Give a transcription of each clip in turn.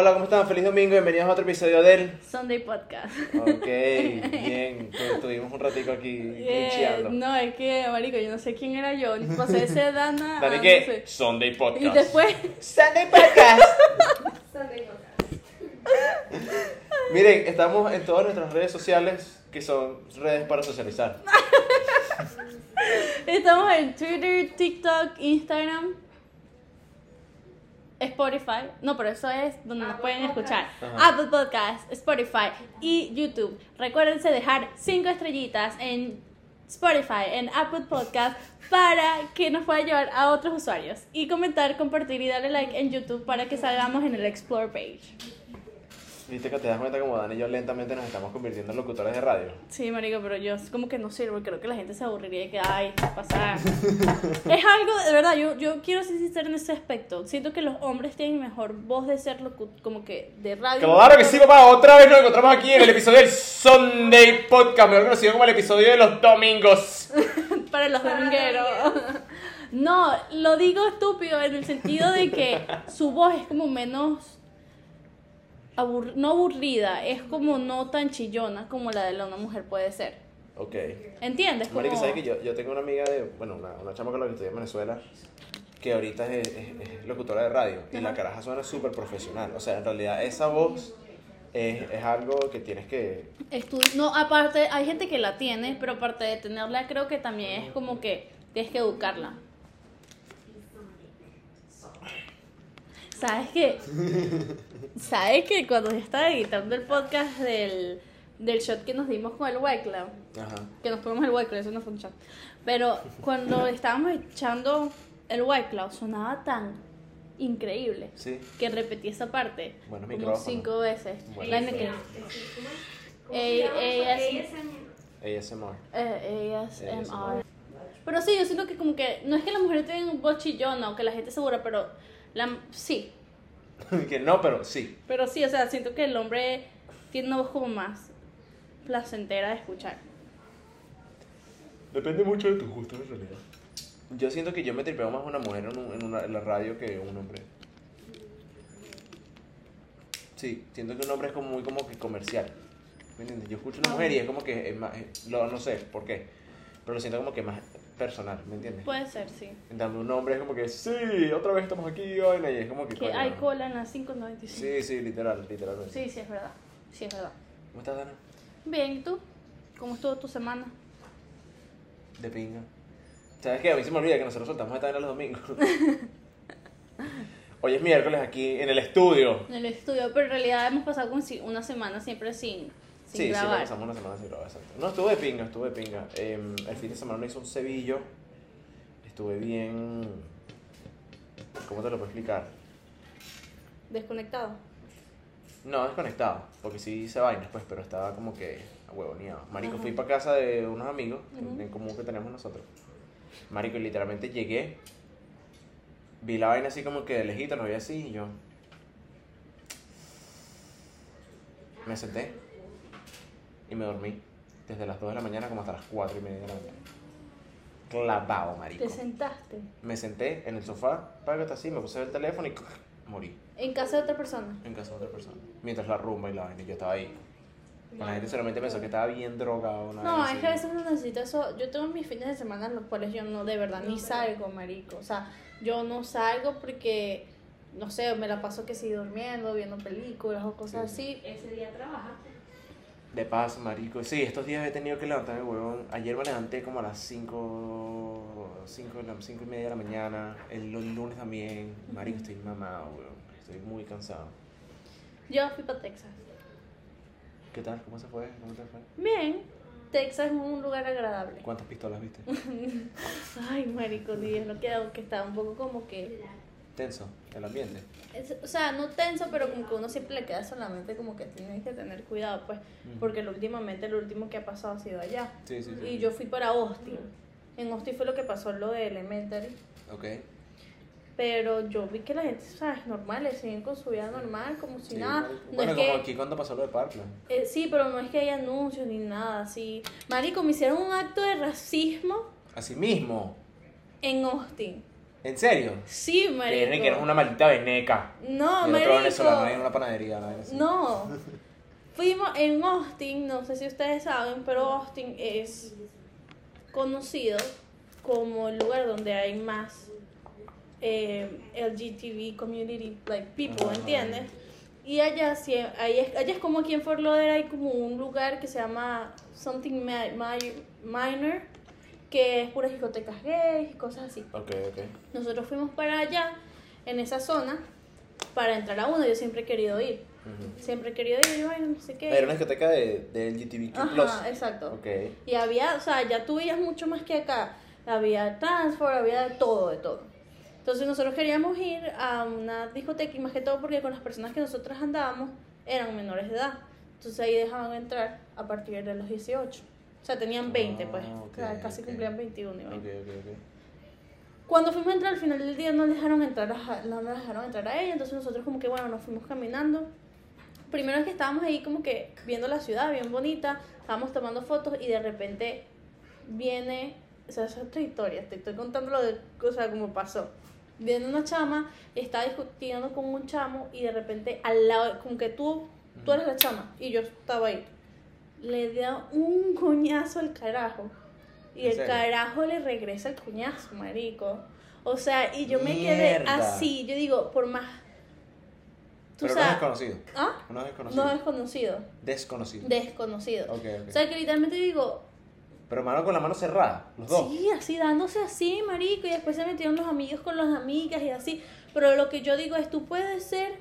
Hola, ¿cómo están? Feliz domingo, bienvenidos a otro episodio del... Sunday Podcast. Ok, bien, tu- tuvimos un ratico aquí Eh, no, es que, marico, yo no sé quién era yo. Pasé de ser Dana Dani, no ¿qué? sé. Sunday Podcast. Y después, Sunday Podcast. Miren, estamos en todas nuestras redes sociales, que son redes para socializar. estamos en Twitter, TikTok, Instagram, Spotify. No, pero eso es donde nos pueden escuchar. Ajá. Apple Podcast, Spotify y YouTube. Recuérdense dejar 5 estrellitas en Spotify, en Apple Podcast, para que nos pueda llevar a otros usuarios. Y comentar, compartir y darle like en YouTube para que salgamos en el Explore page. Viste que te das cuenta como Dani y yo lentamente nos estamos convirtiendo en locutores de radio. Sí, marico, pero yo como que no sirvo, creo que la gente se aburriría de que, ay, pasar. es algo, de verdad, yo, yo quiero ser sincera en ese aspecto. Siento que los hombres tienen mejor voz de ser como que de radio. Claro que sí, papá. Otra vez nos encontramos aquí en el episodio del Sunday Podcast, mejor conocido como el episodio de los domingos. Para los domingueros. No, lo digo estúpido en el sentido de que su voz es como menos... abur- no aburrida, es como no tan chillona como la de la una mujer puede ser. Ok. ¿Entiendes? Como... Marico, ¿sabes que yo, yo tengo una amiga de, bueno, una, una chama con la que estudié en Venezuela, que ahorita es, es- es locutora de radio, y la caraja suena súper profesional. O sea, en realidad esa voz es, es algo que tienes que... Estu- no, aparte, hay gente que la tiene, pero aparte de tenerla, creo que también es como que tienes que educarla. ¿Sabes qué? ¿Sabes que cuando yo estaba editando el podcast del, del shot que nos dimos con el White Cloud? Ajá. Que nos fuimos el White Cloud, eso no fue un shot. Pero cuando estábamos echando el White Cloud, sonaba tan increíble Sí. que repetí esa parte Bueno, como micrófono. cinco veces. Bueno, La que- Eh, eh, ASMR. eh, ASMR. Pero sí, yo siento que como que no es que las mujeres tengan un voz chillona o que la gente segura, pero la, sí. que no, pero sí. Pero sí, o sea, siento que el hombre tiene una voz como más placentera de escuchar. Depende mucho de tus gustos en realidad. Yo siento que yo me tripeo más una mujer en, un- en una- en la radio que un hombre. Sí, siento que un hombre es como muy como que comercial. ¿Me entiendes? Yo escucho una mujer y es como que es más, es- lo, no sé por qué, pero lo siento como que más personal, ¿me entiendes? Puede ser, sí. En cambio un hombre es como que, sí, otra vez estamos aquí, vaina, y es como que... Que hay cola en la 595. Sí, sí, literal, literalmente. Sí, sí, es verdad. Sí, es verdad. ¿Cómo estás, Dana? Bien, ¿y tú? ¿Cómo estuvo tu semana? De pinga. ¿Sabes qué? A mí se me olvida que nosotros soltamos esta vaina los domingos. Hoy es miércoles aquí en el estudio. En el estudio, pero en realidad hemos pasado como si una semana siempre sin, sin sí, sí, grabar. pasamos una semana sin grabar, exacto. No, estuve de pinga, estuve de pinga. Em, el fin de semana me hizo un cebillo. Estuve bien... ¿Cómo te lo puedo explicar? Desconectado. No, desconectado, porque sí hice vainas, pues, pero estaba como que huevoneado. Marico, Ajá. fui para casa de unos amigos en- común que tenemos nosotros. Marico, y literalmente llegué, vi la vaina así como que de lejito, no veía así, y yo... Me senté y me dormí desde las 2 de la mañana como hasta las 4 y media de la mañana. Clavado, marico. Te sentaste Me senté en el sofá, págate así, me puse el teléfono y morí en casa de otra persona. en casa de otra persona. Mientras la rumba y la vaina, yo estaba ahí. La gente solamente pensó que estaba bien drogado. una No, es que a veces uno necesita eso. Yo tengo mis fines de semana en los cuales yo no, de verdad, ni salgo, marico. O sea, yo no salgo porque, no sé, me la paso que sí durmiendo, viendo películas o cosas así. Ese día trabaja. De paso, marico. Sí, estos días he tenido que levantarme, huevón. Ayer me levanté como a las 5, 5, 5 y media de la mañana. El lu- lunes también. Marico, estoy mamado, huevón. Estoy muy cansado. Yo fui para Texas. ¿Qué tal? ¿Cómo se fue? ¿Cómo te fue? Bien, Texas es un lugar agradable. ¿Cuántas pistolas viste? Ay, marico, Dios, lo que que está un poco como que... Tenso, el ambiente. es- o sea, no tenso, pero como que uno siempre le queda solamente como que tiene que tener cuidado, pues, Ujú. porque lo últimamente lo último que ha pasado ha sido allá. Sí, sí, sí. Y yo fui para Austin. En Austin fue lo que pasó lo de Elementary. Ok. Pero yo vi que la gente, ¿sabes? Normales, siguen con su vida normal, como si Sí, nada. No bueno, es como que, aquí cuando pasó lo de Parkland. eh, sí, pero no es que haya anuncios ni nada así. Marico, me hicieron un acto de racismo Así mismo. en Austin. ¿En serio? Sí, marico. Tienen que eres una maldita veneca. No, y el otro marico. venezolano en una panadería. ¿no? Así. No. Fuimos en Austin, no sé si ustedes saben, pero Austin es conocido como el lugar donde hay más eh, LGTB community like people, Ajá. ¿entiendes? Y allá, sí, ahí es, allá es como aquí en Fort Lauderdale hay como un lugar que se llama Something Mi- Mi- Minor, que es puras discotecas gays y cosas así. Ok, ok. Nosotros fuimos para allá, en esa zona, para entrar a uno. Yo siempre he querido ir. Ujú. Siempre he querido ir, bueno, no sé qué. Era una discoteca de, de LGTBQ+. Ajá, exacto. Ok. Y había, o sea, ya tú veías mucho más que acá. Había transport, había de todo, de todo. Entonces nosotros queríamos ir a una discoteca y más que todo porque con las personas que nosotros andábamos eran menores de edad. Entonces ahí dejaban entrar a partir de los 18. O sea, tenían 20 pues. Ah, o sea, ok, casi ok. cumplían 21 y Ok, 20. ok, ok. Cuando fuimos a entrar al final del día no dejaron entrar a, no dejaron entrar a ella, entonces nosotros como que bueno, nos fuimos caminando. Primero es que estábamos ahí como que viendo la ciudad bien bonita, estábamos tomando fotos y de repente viene, o sea, esa es otra historia, te estoy contando lo de, o sea, cómo pasó. Viene una chama, está discutiendo con un chamo y de repente al lado, como que tú, tú eres la chama y yo estaba ahí. Le da un coñazo al carajo. Y ¿En el serio? carajo le regresa el coñazo, marico. O sea, y yo me quedé así. Yo digo, por más. Tú Pero no es sabes. desconocido. ¿Ah? No es desconocido. No desconocido. Desconocido. Desconocido. Ok, ok. O sea, que literalmente digo, Pero mano con la mano cerrada, los dos. sí, así dándose así, marico. Y después se metieron los amigos con las amigas y así. Pero lo que yo digo es, tú puedes ser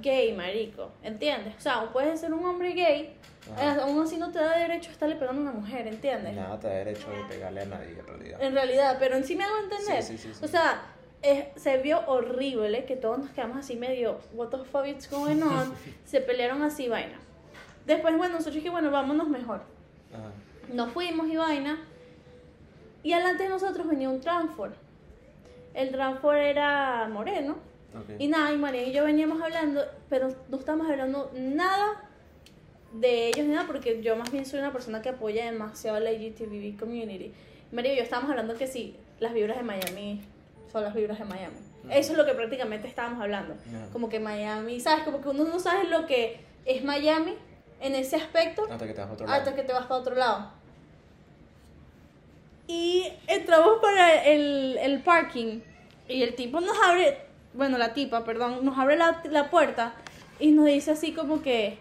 gay, marico. ¿Entiendes? O sea, puedes ser un hombre gay. Ajá. eh, Aún así no te da derecho a estarle pegando a una mujer, ¿entiendes? Nada te da derecho de pegarle a nadie en realidad. En realidad, pero en sí me hago entender. Sí, sí, sí. O sea, es- se vio horrible que todos nos quedamos así medio, what the fuck is going on? se pelearon así, vaina. Después, bueno, nosotros dije, bueno, vámonos mejor. Ajá. Nos fuimos y vaina. Y adelante de nosotros venía un Transfor. El Transfor era moreno. Ok. Y nada, y María y yo veníamos hablando, pero no estábamos hablando nada de ellos ni nada, porque yo más bien soy una persona que apoya demasiado la LGTB community. María y yo estábamos hablando que sí, las vibras de Miami son las vibras de Miami. Eso es lo que prácticamente estábamos hablando. Como que Miami, ¿sabes? Como que uno no sabe lo que es Miami en ese aspecto Hasta que te vas a otro lado. hasta que te vas para otro lado. Y entramos para el, el parking y el tipo nos abre, bueno, la tipa, perdón, nos abre la, la puerta y nos dice así como que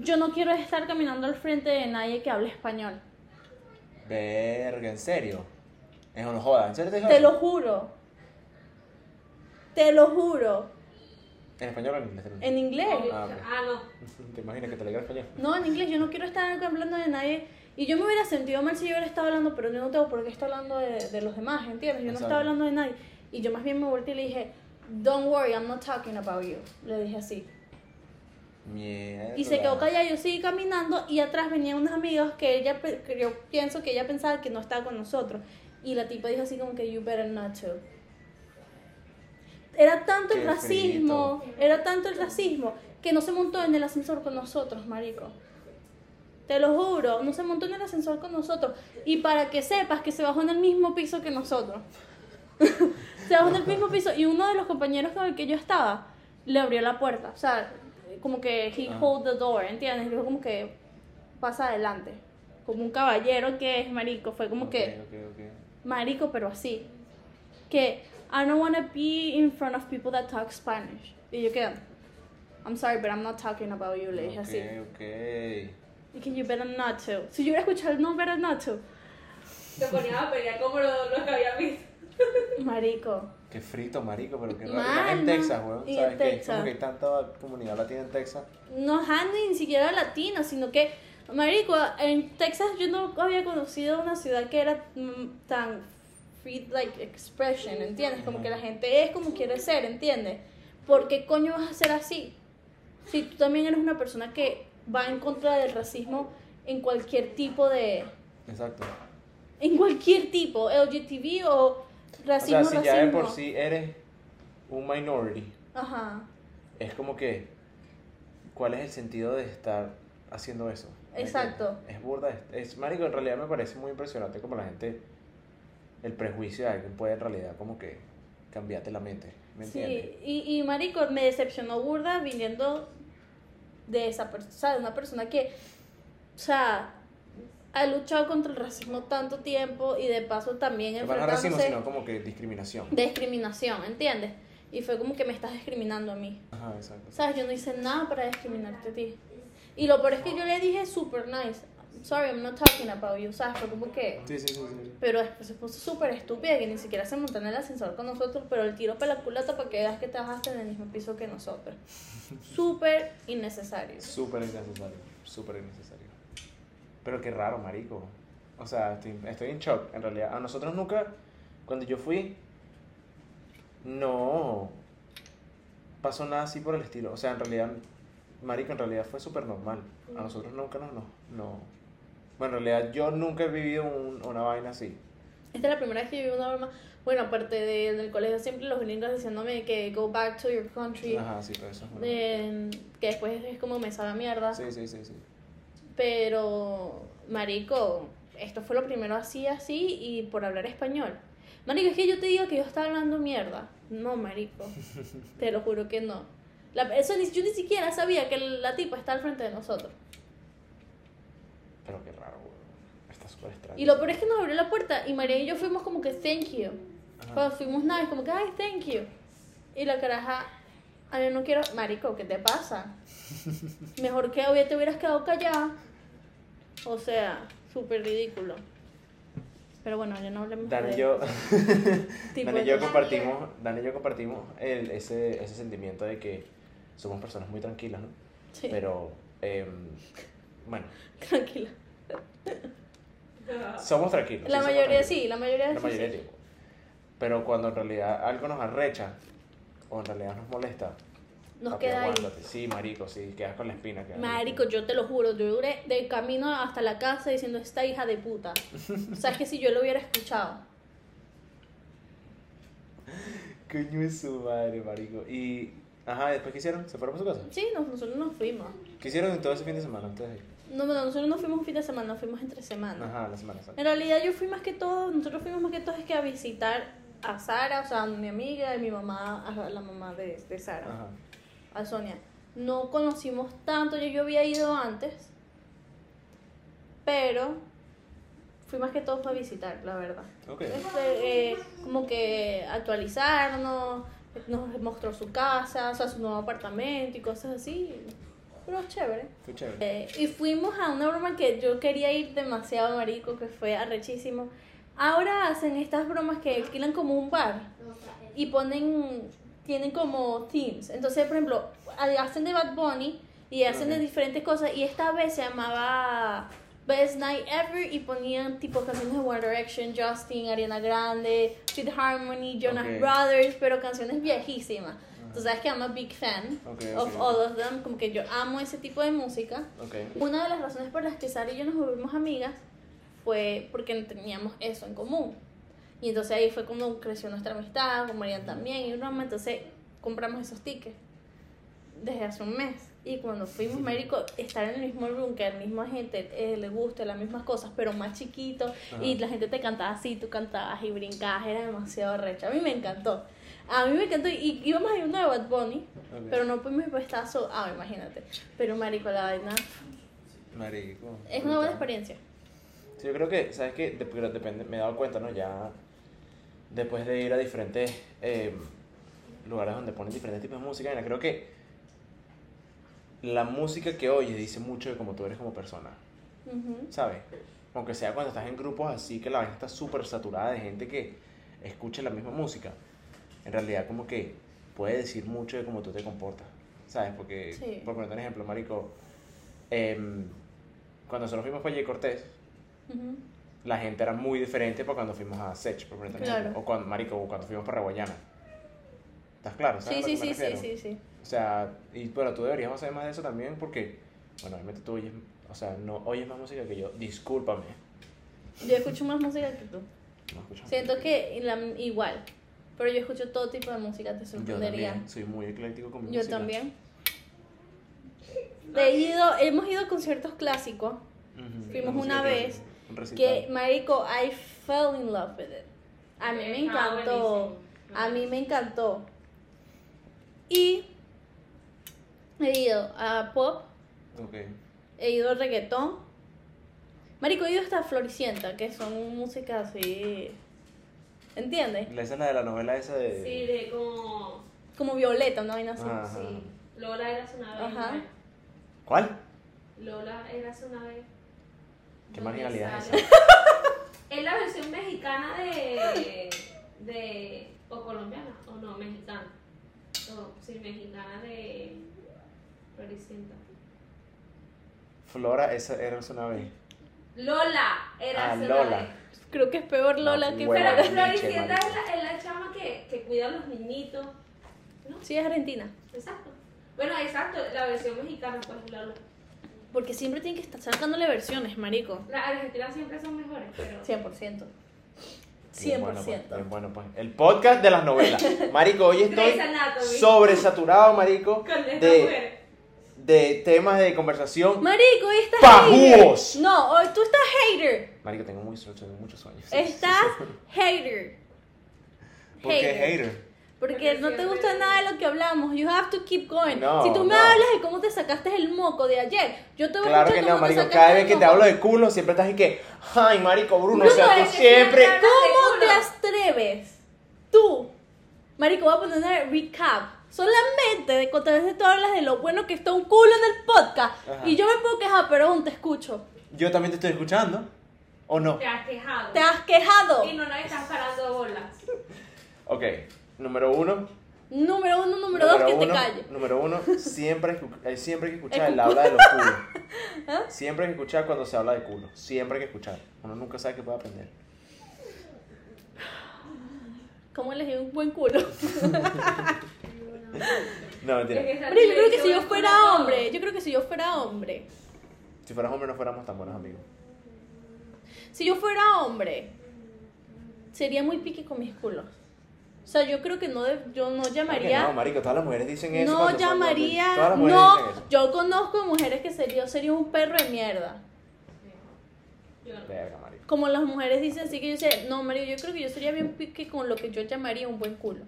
yo no quiero estar caminando al frente de nadie que hable español. Verga, ¿en serio? Eso no joda, ¿en serio te Te lo juro. Te lo juro. ¿En español o en inglés? En inglés. Ah, ok. Ah, no. ¿Te imaginas que te leía español? No, en inglés, yo no quiero estar hablando de nadie. Y yo me hubiera sentido mal si yo hubiera estado hablando, pero yo no tengo por qué estar hablando de, de los demás, ¿entiendes? Yo no estaba hablando de nadie. Y yo más bien me volteé y le dije, Don't worry, I'm not talking about you. Le dije así. Mierda. Y se quedó callada, yo seguí caminando y atrás venían unos amigos que ella, que yo pienso que ella pensaba que no estaba con nosotros. Y la tipa dijo así como que, You better not to. Era tanto el racismo, era tanto el racismo, que no se montó en el ascensor con nosotros, marico. Te lo juro, no se montó en el ascensor con nosotros. Y para que sepas que se bajó en el mismo piso que nosotros. se bajó en el mismo piso y uno de los compañeros con el que yo estaba le abrió la puerta. O sea, como que he Ah. hold the door, ¿entiendes? Dijo como que pasa adelante. Como un caballero que es marico. Fue como Ok, que ok, ok. marico, pero así. Que I don't want to be in front of people that talk Spanish. Y yo quedé, I'm sorry, but I'm not talking about you, le dije así. ok. Y que you better not to. Si yo hubiera escuchado el no better not to, Te ponías a pelear como lo, lo que había visto. marico. Qué frito, marico, pero qué raro. Más en. Texas, weón. Y ¿Sabes en qué? Es Texas. como que hay tanta comunidad latina en Texas. no es ni siquiera latino, sino que, marico, en Texas yo no había conocido una ciudad que era mm, tan free, like, expression, ¿entiendes? Como que la gente es como quiere ser, ¿entiendes? ¿Por qué coño vas a ser así? Si tú también eres una persona que va en contra del racismo en cualquier tipo de... Exacto. En cualquier tipo, LGTB o O sea, si ya de por sí eres un minority, Ajá, es como que, ¿cuál es el sentido de estar haciendo eso? ¿Me Exacto. Es burda, es, es- marico, en realidad me parece muy impresionante como la gente el prejuicio de alguien puede en realidad como que cambiarte la mente. ¿Me entiendes? Sí, y, y marico, me decepcionó burda viniendo de esa persona, o sea, de una persona que, o sea, ha luchado contra el racismo tanto tiempo y de paso también No para racismo, enfrentándose sino como que discriminación. discriminación, ¿entiendes? Y fue como que me estás discriminando a mí. Ajá, exacto. ¿Sabes? Yo no hice nada para discriminarte a ti. Y lo peor es que yo le dije super nice. Sorry, I'm not talking about you. ¿Sabes? Fue como que. Sí, sí, sí, sí. Pero después se puso súper estúpida que ni siquiera se montó en el ascensor con nosotros, pero el tiro para la culata para que veas que te bajaste en el mismo piso que nosotros. Súper innecesario. Súper innecesario, súper innecesario. Pero qué raro, marico. O sea, estoy, estoy en shock, en realidad. A nosotros nunca, cuando yo fui, no pasó nada así por el estilo. O sea, en realidad, marico, en realidad fue súper normal. A nosotros nunca nos, no, no. Bueno, en realidad yo nunca he vivido un- una vaina así. Esta es la primera vez que viví una broma. Bueno, aparte de, del colegio, siempre los gringos diciéndome que go back to your country. Ajá, sí, pero eso es eh, que después es como me sabe a mierda. Sí, sí, sí, sí. Pero, marico, esto fue lo primero así, así, y por hablar español. Marico, es que yo te digo que yo estaba hablando mierda. No, marico. te lo juro que no. La- eso ni, yo ni siquiera sabía que la tipa está al frente de nosotros. Pero qué raro, weón. Está súper extraño. Y lo peor es que nos abrió la puerta y María y yo fuimos como que thank you. Ajá. Cuando fuimos naves, como que ay, thank you. Y la caraja, ay, yo no quiero, marico, ¿qué te pasa? Mejor que hoy te hubieras quedado callada. O sea, súper ridículo. Pero bueno, ya no hablemos Dan de y yo, Dan y yo compartimos, Dan y yo compartimos el, ese, ese sentimiento de que somos personas muy tranquilas, ¿no? Sí, Pero, em, bueno, tranquila. somos tranquilos. La somos mayoría tranquilos. sí, la mayoría La sí, mayoría sí. Pero cuando en realidad algo nos arrecha, o en realidad nos molesta, Nos papi, queda ahí. Sí, marico, sí, quedas con la espina. Marico, yo te lo juro, yo duré de camino hasta la casa diciendo esta hija de puta. O sea, es que si yo lo hubiera escuchado. Coño es su madre, marico. Y, ajá, ¿después qué hicieron? ¿Se fueron por su casa? Sí, nos- nosotros nos fuimos. ¿Qué hicieron en todo ese fin de semana de ir? No, no, nosotros no fuimos un fin de semana, nos fuimos entre semanas. Ajá, la semana santa. En realidad yo fui más que todo, nosotros fuimos más que todo es que a visitar a Sara, o sea, a mi amiga y mi mamá, a la mamá de, de Sara, Ajá. A Sonia. No conocimos tanto, yo, yo había ido antes, pero fui más que todo para visitar, la verdad. Este, eh, como que actualizarnos, nos mostró su casa, o sea, su nuevo apartamento y cosas así. Pero chévere. Fue chévere. Eh, y fuimos a una broma que yo quería ir demasiado marico, que fue arrechísimo. Ahora hacen estas bromas que alquilan como un bar y ponen, tienen como themes. Entonces, por ejemplo, hacen de Bad Bunny y hacen de Ok. diferentes cosas. Y esta vez se llamaba Best Night Ever y ponían tipo canciones de One Direction, Justin, Ariana Grande, Fifth Harmony, Jonas Ok. Brothers, pero canciones viejísimas. Tú sabes que I'm a big fan Ok, of all of them, como que yo amo ese tipo de música. Una de las razones por las que Sara y yo nos volvimos amigas fue porque teníamos eso en común. Y entonces ahí fue cuando creció nuestra amistad, con Marian también, y broma, entonces compramos esos tickets desde hace un mes. Y cuando fuimos médico, estar en el mismo room, que a la misma gente eh, le guste las mismas cosas, pero más chiquito, y Ajá. la gente te cantaba así, tú cantabas y brincabas, era demasiado recho. A mí me encantó. A mí me encantó, y íbamos a ir a uno de Bad Bunny, pero no pudimos ir estazo. Ah, imagínate. Pero marico, la vaina Marico. es una buena experiencia. Sí, yo creo que, ¿sabes qué? Dep- depende, me he dado cuenta, ¿no? Ya después de ir a diferentes eh, lugares donde ponen diferentes tipos de música, creo que la música que oyes dice mucho de cómo tú eres como persona, Ujú. ¿sabes? Aunque sea cuando estás en grupos así, que la vaina está súper saturada de gente que escucha la misma música, en realidad como que puede decir mucho de cómo tú te comportas, ¿sabes? Porque, Sí. por poner un ejemplo, Marico, em, cuando nosotros fuimos para Jay Cortés. La gente era muy diferente para cuando fuimos a Sech, por un Claro. ejemplo. O cuando, marico, o cuando fuimos para Reguayana. ¿Estás claro? ¿Sabes Sí, sí, sí, sí, sí, sí. O sea, y bueno, tú deberías saber más de eso también porque, bueno, obviamente tú oyes, o sea, no oyes más música que yo. Discúlpame. Yo escucho más música que tú. No Siento música. que la- igual. Pero yo escucho todo tipo de música, te Yo sorprendería. también soy muy ecléctico con mi Yo música. también. He ido, hemos ido a conciertos clásicos Fuimos una vez. Que, marico, I fell in love with it. A mí me Estaba encantó. A mí me encantó. Y he ido a pop, Ok. he ido a reggaetón. Marico, he ido hasta Floricienta, que son música así. ¿Entiendes? La de la novela esa de. Sí, de como. Como Violeta, una vaina así. Ajá. Sí. Lola era una vez. Ajá. ¿Cuál? Lola era una vez. ¿Qué ¿Dónde marginalidad es esa? Es la versión mexicana de. de. o colombiana, o no, mexicana. O, sí, mexicana de. Floricienta. Flora, esa era una vez. Lola era Ah, una Lola. vez. Creo que es peor Lola No, que. Pero Flora. Nietzsche, Floricienta es la, es la chama que, que cuida a los niñitos. ¿No? Sí, es Argentina. Exacto. Bueno, exacto, la versión mexicana, pues Lola. Porque siempre tienen que estar sacándole versiones, marico. Las argentinas siempre son mejores, pero. 100%. 100%. Bien bueno, pues, bien bueno, pues. El podcast de las novelas. Marico, hoy estoy sobresaturado, marico, Con de, de temas de conversación. Marico, hoy estás ¡Pajúos! hater. No, hoy tú estás hater. Marico, tengo, muy, tengo muchos sueños. Estás hater. ¿Por qué hater? Porque no te gusta nada de lo que hablamos. You have to keep going. No, si tú me no. hablas de cómo te sacaste el moco de ayer, yo te voy a Claro que escuchar no, marico. Cada vez que te hablo de culo, siempre estás así que, ay, marico, Bruno, o sea, tú siempre... ¿Cómo te atreves? Tú. Marico, voy a poner una recap. Solamente de que vez tú hablas de lo bueno que está un culo en el podcast. Ajá. Y yo me puedo quejar, pero aún te escucho. Yo también te estoy escuchando. ¿O no? Te has quejado. Te has quejado. Y no nos estás parando bolas. Ok, número uno. Número uno, número, dos, que uno, te calles. Número uno, siempre, eh, siempre hay que escuchar El habla de los culos. ¿Ah? Siempre hay que escuchar cuando se habla de culo. Siempre hay que escuchar. Uno nunca sabe qué puede aprender. ¿Cómo elegí un buen culo? No, mentira. Pero yo creo que si yo fuera hombre, yo creo que si yo fuera hombre, Si fueras hombre no fuéramos tan buenos amigos. si yo fuera hombre, sería muy pique con mis culos. O sea, yo creo que no, de- yo no llamaría, No, marico, todas las mujeres dicen eso. no son- llamaría, Todas las mujeres no, dicen eso. yo conozco mujeres que sería, sería un perro de mierda. Verga, marico. Como las mujeres dicen así que yo sé, no, Mario, yo creo que yo sería bien pique con lo que yo llamaría un buen culo.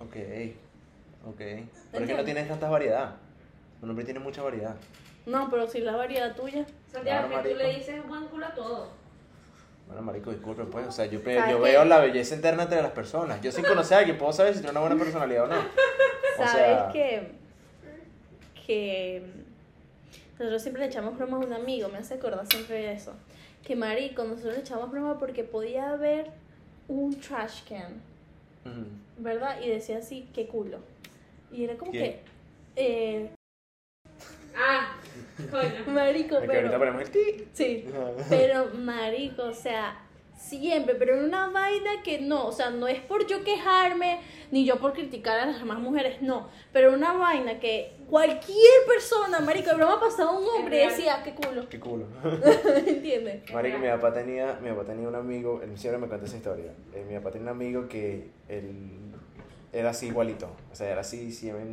Ok, ok. Pero es que no tienes tanta variedad. Un hombre tiene mucha variedad. No, pero si la variedad tuya. Santiago, Claro, que tú le dices buen culo a todo. Bueno, marico, disculpe, pues. O sea, yo, pe- ¿Sabes yo veo la belleza interna entre las personas. Yo sin conocer a alguien puedo saber si tiene una buena personalidad o no. O ¿Sabes sea, que, que nosotros siempre le echamos broma a un amigo, me hace acordar siempre de eso. Que marico, nosotros le echamos broma porque podía haber un trash can. ¿verdad? Y decía así, qué culo. Y era como ¿Quién? que, eh, Ah, coño. marico, que ahorita pero... ponemos el ti. Sí, pero marico, o sea, siempre, pero en una vaina que no, o sea, no es por yo quejarme, ni yo por criticar a las demás mujeres, no, pero una vaina que cualquier persona, marico, de broma pasaba un hombre y decía, qué culo, Qué culo. ¿entiendes? Marico, mi papá tenía, mi papá tenía un amigo, él siempre me cuenta esa historia. Eh, mi papá tenía un amigo que él era así igualito. O sea, era así, siempre.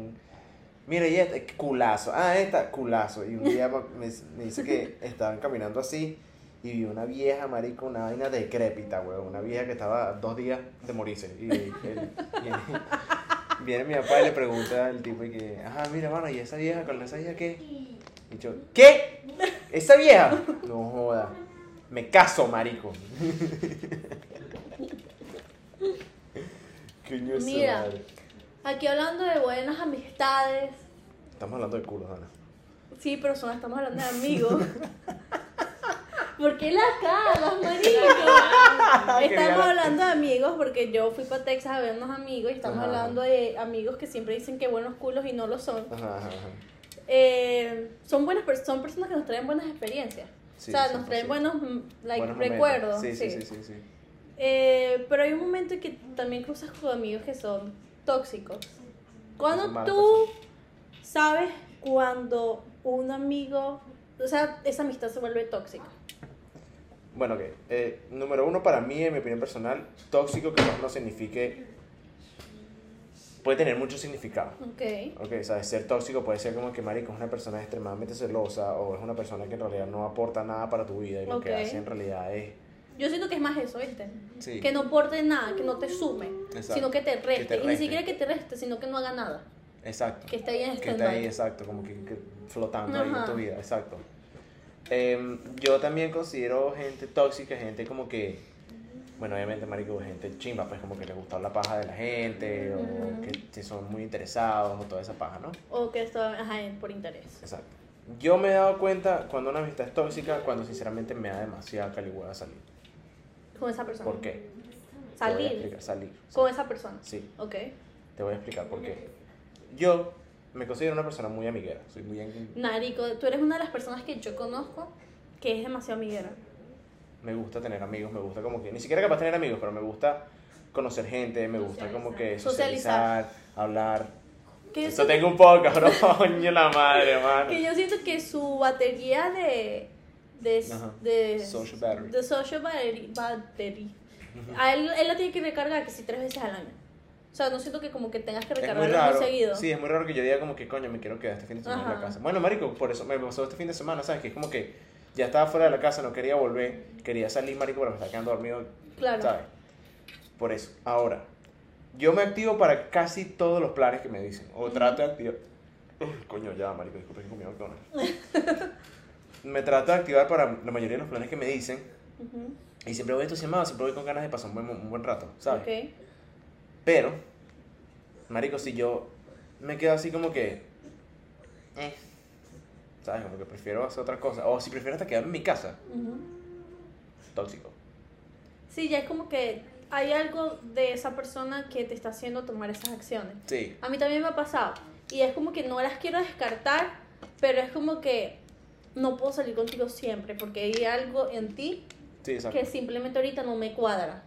Mira, y este, culazo. Ah, esta, culazo. Y un día me, me dice que estaban caminando así y vi una vieja, marico, una vaina decrépita, weón. Una vieja que estaba dos días de morirse. Y él, viene, viene mi papá y le pregunta al tipo y que, ajá, mira, mano, ¿y esa vieja con esa vieja qué? Y yo, ¿qué? ¿Esa vieja? No joda. Me caso, marico. Mira. Aquí hablando de buenas amistades, Estamos hablando de culos, Ana. sí, pero son, estamos hablando de amigos. ¿Por qué la cagas, marico? Estamos la- hablando de amigos porque yo fui para Texas a ver unos amigos y estamos Ajá. hablando de amigos que siempre dicen que buenos culos y no lo son. Ajá, ajá, ajá. Eh, son buenas son personas que nos traen buenas experiencias. Sí, o sea, nos traen buenos mm, like, Buenos recuerdos. Sí, sí, sí. sí, sí, sí. Eh, pero hay un momento en que también cruzas con amigos que son tóxicos. Cuando tú sabes cuando un amigo, o sea, esa amistad se vuelve tóxica. Bueno, ok. Eh, número uno, para mí, en mi opinión personal, tóxico que no signifique. Puede tener mucho significado. Ok. Ok, o sea, ser tóxico puede ser como que marico es una persona extremadamente celosa o es una persona que en realidad no aporta nada para tu vida y lo que hace en realidad es Yo siento que es más eso, ¿viste? Sí. Que no aporte nada, que no te sume, Exacto. sino que te reste. te Y ni siquiera que te reste, sino que no haga nada. Exacto. Que esté ahí en Que stand-by. ahí, exacto, como que, que flotando ahí en tu vida, exacto. Em, yo también considero gente tóxica, gente como que, bueno, obviamente, marico, gente chimba, pues como que le gusta la paja de la gente, o que son muy interesados, o toda esa paja, ¿no? O que esto, ajá, por interés. Exacto. Yo me he dado cuenta cuando una amistad es tóxica, cuando sinceramente me da demasiada caligüeda salir. Con esa persona. ¿Por qué? Salir explicar, salir. con esa persona. Sí, Ok. te voy a explicar por qué. Yo me considero una persona muy amiguera, soy muy... Narico, tú eres una de las personas que yo conozco que es demasiado amiguera. me gusta tener amigos, me gusta como que, ni siquiera capaz de tener amigos, pero me gusta conocer gente, me gusta como que Socializar. socializar, hablar. Que Eso tengo un poco, coño la madre, mano. que yo siento que su batería de. De. Ajá. de Social battery. de social battery. battery. A él, él la tiene que recargar que si tres veces al año. O sea, no siento que como que tengas que Es muy raro. muy seguido. Sí, es muy raro que yo diga como que coño, me quiero quedar este fin de semana en la Ajá. casa. Bueno, marico, por eso me pasó este fin de semana, ¿sabes? Que es como que ya estaba fuera de la casa, no quería volver, quería salir, marico, pero me estaba quedando dormido, Claro. ¿sabes? Por eso. Ahora, yo me activo para casi todos los planes que me dicen. O trato de activar. Coño, ya, marico, disculpe que comí McDonald's. me trato de activar para la mayoría de los planes que me dicen. Ujú. Y siempre voy entusiasmado, siempre voy con ganas de pasar un buen, un buen rato, ¿sabes? Ok. Pero, marico, si yo me quedo así como que... eh, ¿Sabes? Como que prefiero hacer otra cosa. O si prefiero hasta quedarme en mi casa. Ujú. Tóxico. Sí, ya es como que hay algo de esa persona que te está haciendo tomar esas acciones. Sí. A mí también me ha pasado. Y es como que no las quiero descartar, pero es como que no puedo salir contigo siempre porque hay algo en ti Sí, que simplemente ahorita no me cuadra.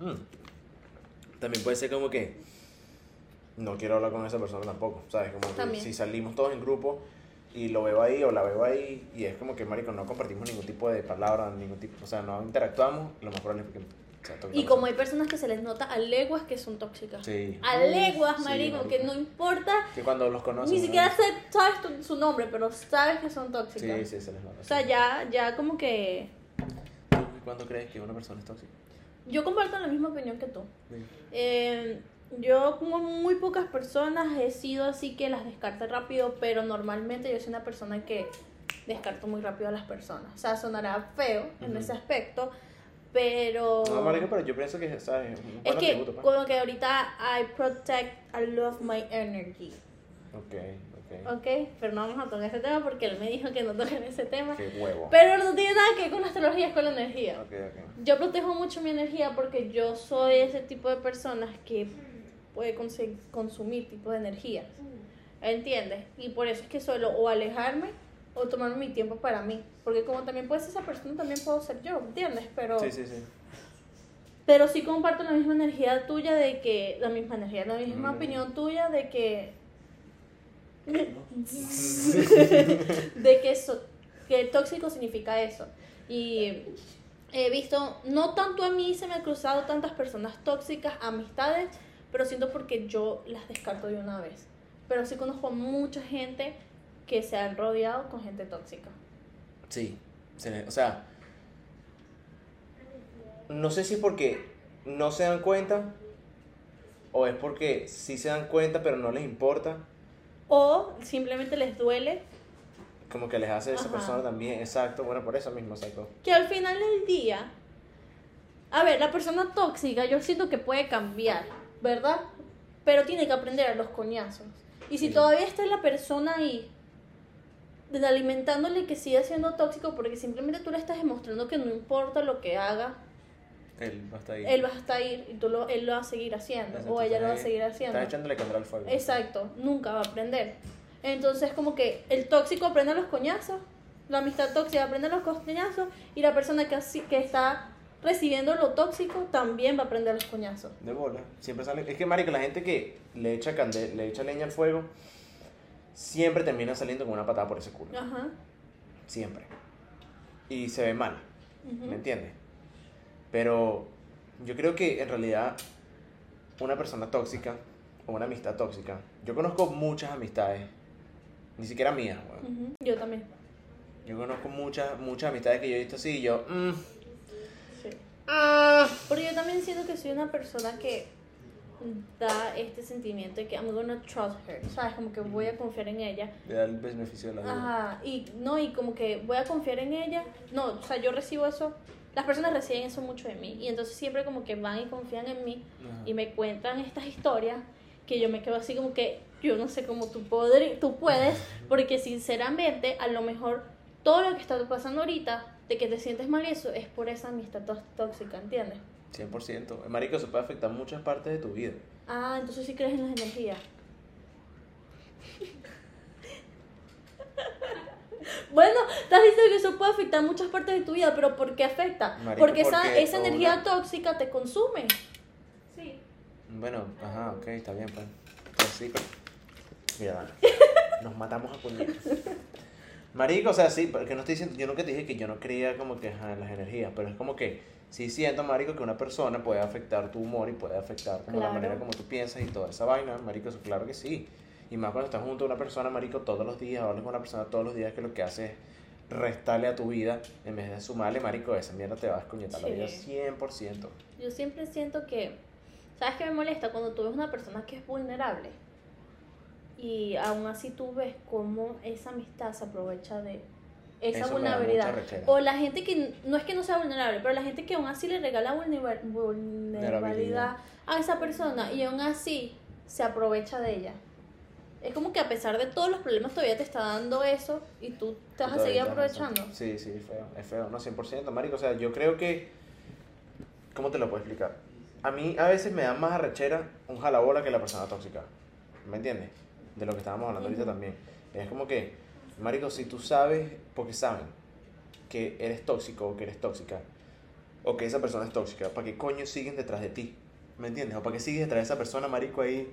Mm. También puede ser como que no quiero hablar con esa persona tampoco, ¿sabes? Como que si salimos todos en grupo y lo veo ahí o la veo ahí y es como que, marico, no compartimos ningún tipo de palabra, ningún tipo, o sea, no interactuamos, lo más probable es que Y como hay personas que se les nota a leguas que son tóxicas. Sí. A leguas, Sí, marico, que no importa, Que cuando los conocen... ni siquiera sabes tu- su nombre, pero sabes que son Sí, tóxicas. sí, se les nota. O sea, sí. ya, ya como que... ¿Tú ¿Cuándo crees que una persona es tóxica? Yo comparto la misma opinión que tú. Sí. Eh, yo como muy pocas personas he sido así que las descarte rápido, pero normalmente yo soy una persona que descarto muy rápido a las personas. O sea, sonará feo en Ujú. ese aspecto, pero... No, marico, pero yo pienso que, ¿sabes? Es un es que pues. como que ahorita I protect, I love my energy. Ok, ok. ¿Ok? Pero no vamos a tocar ese tema porque él me dijo que no toquen ese tema. Qué huevo. Pero no tiene nada que ver con la astrología, es con la energía. Ok, ok. Yo protejo mucho mi energía porque yo soy ese tipo de personas que puede consumir tipo de energía. ¿Entiendes? Y por eso es que suelo o alejarme o tomarme mi tiempo para mí. Porque como también puede ser esa persona, también puedo ser yo, ¿entiendes? Pero Sí, sí, sí. pero sí comparto la misma energía tuya de que, la misma energía, la misma Mm. opinión tuya de que, de que, eso, que tóxico significa eso. Y he visto, no tanto a mí se me han cruzado tantas personas tóxicas, amistades, pero siento porque yo las descarto de una vez. Pero sí conozco mucha gente que se han rodeado con gente tóxica. Sí, o sea, no sé si es porque no se dan cuenta o es porque sí se dan cuenta pero no les importa, O simplemente les duele como que les hace esa Ajá. persona también, exacto, bueno, por eso mismo, exacto. que al final del día, a ver, la persona tóxica yo siento que puede cambiar, ¿verdad? Pero tiene que aprender a los coñazos. Y si Sí. todavía está la persona ahí alimentándole que sigue siendo tóxico porque simplemente tú le estás demostrando que no importa lo que haga, Él va a estar ahí. él va a estar ahí y tú lo, él lo va a seguir haciendo o ella lo va a seguir haciendo. Estás echándole candela al fuego. Exacto, nunca va a aprender. Entonces, como que el tóxico aprende a los coñazos, la amistad tóxica aprende a los coñazos, y la persona que, así- que está recibiendo lo tóxico también va a aprender los coñazos. De bola. Siempre sale. Es que, marico, la gente que le echa candela, le echa leña al fuego, siempre termina saliendo con una patada por ese culo. Ajá. Siempre. Y se ve mal. ¿Me entiendes? Pero yo creo que en realidad una persona tóxica o una amistad tóxica, yo conozco muchas amistades, ni siquiera mías. Ujú. Yo también. Yo conozco muchas, muchas amistades que yo he visto así y yo, mm, Ah. Porque yo también siento que soy una persona que da este sentimiento de que I'm gonna trust her, ¿sabes? Como que voy a confiar en ella. Le da el beneficio de la duda. Ajá, y no, y como que voy a confiar en ella. No, o sea, yo recibo eso. Las personas reciben eso mucho de mí. Y entonces siempre como que van y confían en mí Ajá. y me cuentan estas historias que yo me quedo así como que yo no sé cómo tú, podri- tú puedes, porque sinceramente a lo mejor todo lo que está pasando ahorita, de que te sientes mal y eso, es por esa amistad tó- tóxica, ¿entiendes? 100%. Marico, eso puede afectar muchas partes de tu vida. Ah, entonces sí crees en las energías. Bueno, estás diciendo que eso puede afectar muchas partes de tu vida, pero ¿por qué afecta? Marico, porque esa, porque esa una- energía tóxica te consume. Sí. Bueno, ajá, ok, está bien, pues. Pues sí, pero... Mira, dale. Nos matamos a puñetas. Marico, o sea, sí, porque no estoy diciendo, yo nunca te dije que yo no creía como que ajá, en las energías, pero es como que sí siento, marico, que una persona puede afectar tu humor y puede afectar como la manera como tú piensas y toda esa vaina, marico, eso claro que sí. Y más cuando estás junto a una persona, marico, todos los días, hablas con una persona todos los días que lo que hace es restarle a tu vida en vez de sumarle, marico, esa mierda te va a descoñetar la vida 100%. Yo siempre siento que, ¿sabes qué me molesta? Cuando tú ves una persona que es vulnerable y aún así tú ves cómo esa amistad se aprovecha de esa Eso vulnerabilidad. O la gente que no es que no sea vulnerable, pero la gente que aún así le regala vulnera- vulnerabilidad a esa persona y aún así se aprovecha de ella. Es como que a pesar de todos los problemas todavía te está dando eso y tú te vas a seguir aprovechando. Sí, sí, es feo, es feo, no 100%, marico, o sea, yo creo que ¿cómo te lo puedo explicar? A mí a veces me da más arrechera un jalabola que la persona tóxica. ¿Me entiendes? De lo que estábamos hablando ahorita Ujú. también. Es como que, marico, si tú sabes, porque saben que eres tóxico o que eres tóxica, o que esa persona es tóxica, ¿para qué coño siguen detrás de ti? ¿Me entiendes? O para qué sigues detrás de esa persona, marico, ahí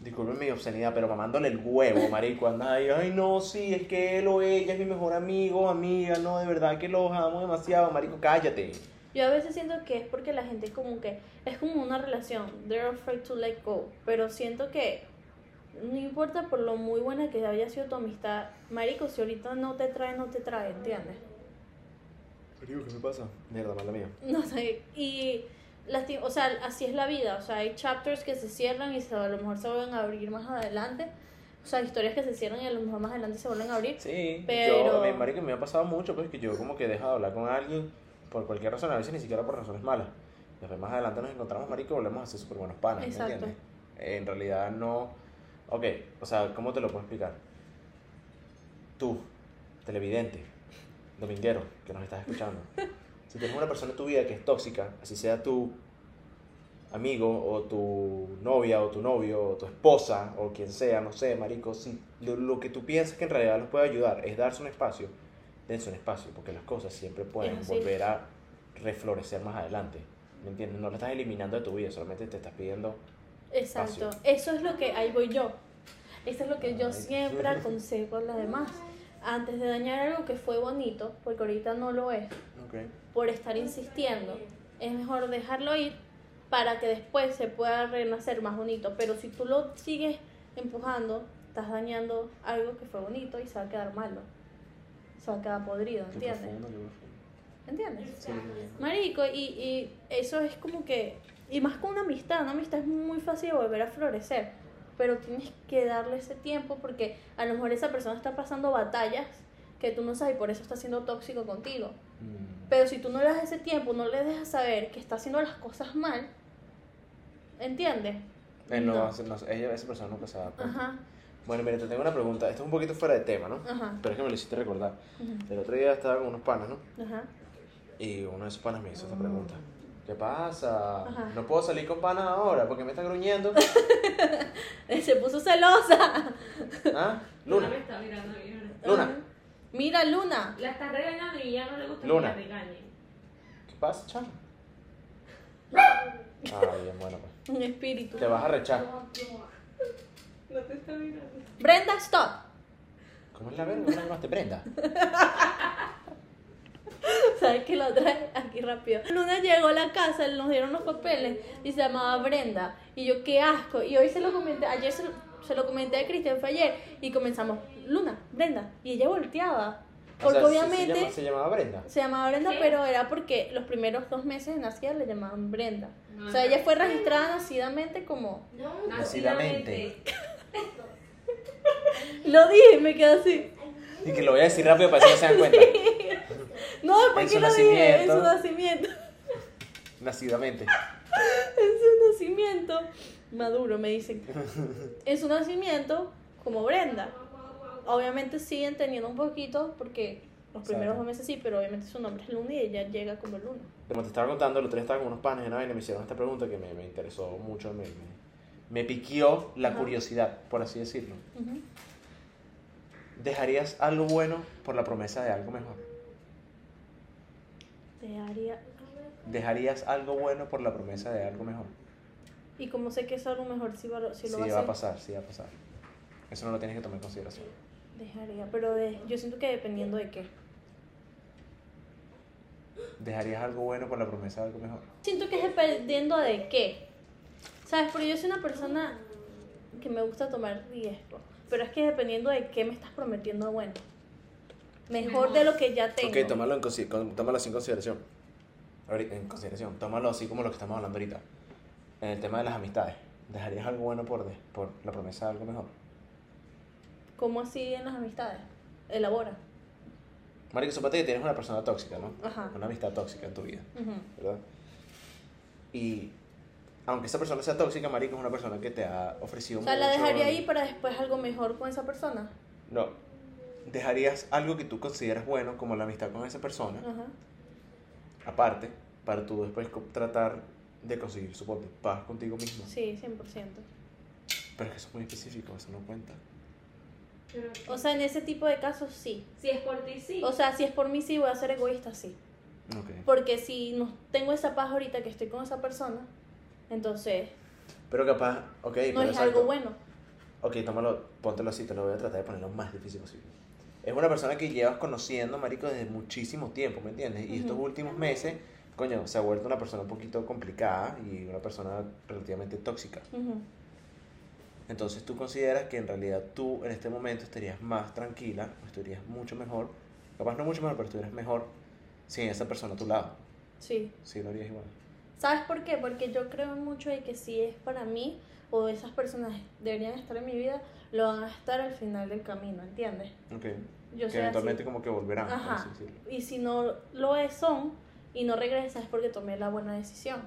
disculpen mi obscenidad, pero mamándole el huevo, marico, anda ahí, ay no, sí, es que él o ella es mi mejor amigo, amiga, no, de verdad que los amo demasiado, marico, cállate. Yo a veces siento que es porque la gente como que es como una relación, they're afraid to let go, pero siento que no importa por lo muy buena que haya sido tu amistad, marico, si ahorita no te trae, no te trae, ¿entiendes? Marico, ¿qué me pasa? Mierda, mala mía. No sé, y o sea, así es la vida, o sea, hay chapters que se cierran y se, a lo mejor se vuelven a abrir más adelante, o sea, historias que se cierran y a lo mejor más adelante se vuelven a abrir. Sí, Pero- yo, me, marico, me ha pasado mucho, pues, que yo como que he dejado de hablar con alguien por cualquier razón, a veces ni siquiera por razones malas. Después más adelante nos encontramos, marico, y volvemos a ser súper buenos panas, ¿me Exacto. entiendes? En realidad no... Ok, o sea, ¿cómo te lo puedo explicar? Tú, televidente, dominguero, que nos estás escuchando, si tienes una persona en tu vida que es tóxica, así sea tu amigo o tu novia o tu novio o tu esposa o quien sea, no sé, marico, si lo, lo que tú piensas que en realidad los puede ayudar es darse un espacio, dense un espacio, porque las cosas siempre pueden volver a reflorecer más adelante. ¿Me entiendes? No lo estás eliminando de tu vida, solamente te estás pidiendo Exacto, eso es lo que ahí voy yo. Eso es lo que yo siempre aconsejo a los demás. Antes de dañar algo que fue bonito, porque ahorita no lo es, por estar insistiendo, es mejor dejarlo ir para que después se pueda renacer más bonito. Pero si tú lo sigues empujando, estás dañando algo que fue bonito y se va a quedar malo. Se va a quedar podrido, ¿entiendes? ¿Entiendes? Sí. Marico, y, y eso es como que, y más con una amistad, una amistad es muy fácil de volver a florecer, pero tienes que darle ese tiempo porque a lo mejor esa persona está pasando batallas que tú no sabes y por eso está siendo tóxico contigo. Mm. Pero si tú no le das ese tiempo, no le dejas saber que está haciendo las cosas mal, ¿entiendes? Él no, No. ella, esa persona nunca se va a dar cuenta. Ajá, Bueno, mira, te tengo una pregunta. Esto es un poquito fuera de tema, ¿no? ajá, Pero es que me lo hiciste recordar. ujú, El otro día estaba con unos panas, ¿no? ajá. Y uno de esos panas me hizo esta pregunta. ¿Qué pasa? Ajá. No puedo salir con panas ahora porque me está gruñendo. Se puso celosa. ¿Ah? Luna Luna. me está mirando bien. Luna. Mira, Luna. La está regañando y ya no le gusta Luna. que la regañen. ¿Qué pasa, chamo? Ay, bien, bueno, pues. Un espíritu. Te vas a rechar. No te está mirando. Brenda, stop. ¿Cómo es la verga? ¿Cómo la llamaste? Brenda. ¿Sabes que la trae aquí rápido? Luna llegó a la casa, nos dieron los papeles y se llamaba Brenda. Y yo, qué asco. Y hoy se lo comenté, ayer se lo, se lo comenté a Cristian, fue ayer. Y comenzamos, Luna, Brenda. Y ella volteaba. O Porque sea, obviamente Se, llama- se llamaba Brenda. se llamaba Brenda, ¿Qué? pero era porque los primeros dos meses de nacida le llamaban Brenda. No, o sea, no. ella fue registrada nacidamente como... Nacidamente. Lo dije y me quedé así. Y que lo voy a decir rápido para que se dan cuenta. No, ¿por qué lo dije? En su nacimiento. Nacidamente. En su nacimiento. Maduro, me dicen. En su nacimiento, como Brenda. Obviamente siguen teniendo un poquito, porque los primeros dos meses sí, pero obviamente su nombre es Luna y ella llega como Luna. Como te estaba contando, el otro día estaba con unos panes en vaina y me hicieron esta pregunta que me, me interesó mucho, me, me, me piquió la Ajá. curiosidad, por así decirlo. ¿Dejarías algo bueno por la promesa de algo mejor? Te haría. ¿Dejarías algo bueno por la promesa de algo mejor? Y como sé que eso a lo mejor sí, va, sí Sí, lo va a va a hacer, pasar, sí va a pasar. Eso no lo tienes que tomar en consideración. dejaría. Pero de, yo siento que dependiendo de qué. ¿Dejarías algo bueno por la promesa de algo mejor? Siento que es dependiendo de qué. ¿Sabes? Porque yo soy una persona que me gusta tomar riesgo. Pero es que dependiendo de qué me estás prometiendo bueno. Mejor, de lo que ya tengo. Ok, tómalo, en, consi- con- tómalo así en consideración. Ahorita, En consideración, tómalo así como lo que estamos hablando ahorita. En el tema de las amistades. ¿Dejarías algo bueno por, de- por la promesa de algo mejor? ¿Cómo así en las amistades? Elabora. Marico, supate que tienes una persona tóxica, ¿no? Ajá. Una amistad tóxica en tu vida, Ujú. ¿verdad? Y aunque esa persona sea tóxica, Marico es una persona que te ha ofrecido O sea, la mucho- dejaría ahí para después algo mejor con esa persona. No. ¿Dejarías algo que tú consideras bueno, como la amistad con esa persona, Ajá. aparte, para tú después tratar de conseguir, suponte, paz contigo mismo? Sí, 100%. Pero es que eso es muy específico, eso no cuenta. Pero, O sea, en ese tipo de casos sí. si es por ti, sí. O sea, si es por mí sí voy a ser egoísta, sí. Porque si no tengo esa paz ahorita que estoy con esa persona, entonces Pero capaz, ok, no pero es exacto. algo bueno. Ok, tómalo, póntelo así, te lo voy a tratar de poner lo más difícil posible. Es una persona que llevas conociendo, marico, desde muchísimo tiempo, ¿me entiendes? Y estos Ujú. últimos meses, coño, se ha vuelto una persona un poquito complicada y una persona relativamente tóxica. Ujú. Entonces tú consideras que en realidad tú en este momento estarías más tranquila, estarías mucho mejor, capaz no mucho mejor, pero estuvieras mejor sin esa persona a tu lado. Sí. Sí, lo harías igual. ¿Sabes por qué? Porque yo creo mucho de que si es para mí o esas personas deberían estar en mi vida, lo van a estar al final del camino, ¿entiendes? Ok. Yo que soy eventualmente así. como que volverán, Ajá. Y si no lo es, son y no regresas es porque tomé la buena decisión.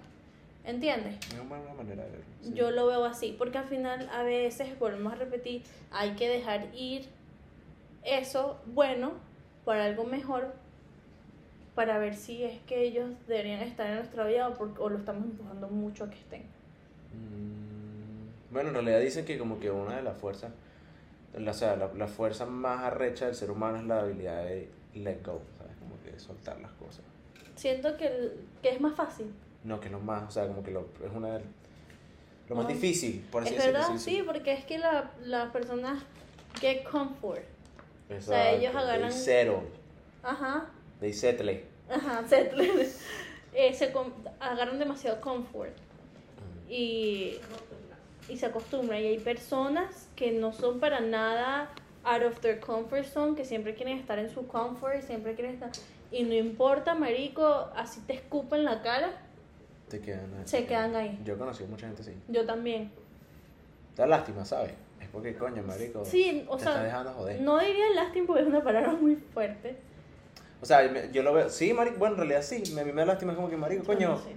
¿Entiendes? Es una buena manera de verlo. sí. Yo lo veo así, porque al final a veces, volvemos a repetir, hay que dejar ir eso bueno para algo mejor, para ver si es que ellos deberían estar en nuestra vida o, por- o lo estamos empujando mucho a que estén. Mm, Bueno, en realidad dicen que como que una de las fuerzas, la, o sea, la, la fuerza más arrecha del ser humano es la habilidad de let go, ¿sabes? Como que soltar las cosas. Siento que, el- que es más fácil. No, que es lo más, o sea, como que lo, es una de- lo más No. difícil, por así Es decirlo. verdad, sí, porque es que la- las personas get comfort. Exacto, sea, ellos they agarran- settle, Ajá, they settle. ajá, settle. Eh, se agarran demasiado comfort. y, y se acostumbran. Y hay personas que no son para nada out of their comfort zone, que siempre quieren estar en su comfort, siempre quieren estar... Y no importa, marico, así te escupen la cara, Te quedan ahí. Se quedan ahí. Yo he conocido mucha gente así. yo también. Da lástima, ¿sabes? Es porque, coño, marico, Sí, o te sea, está dejando joder. No diría lástima porque es una palabra muy fuerte. O sea, yo lo veo, sí, marico, bueno, en realidad sí, a mí me da lástima, como que, marico, coño, Sí.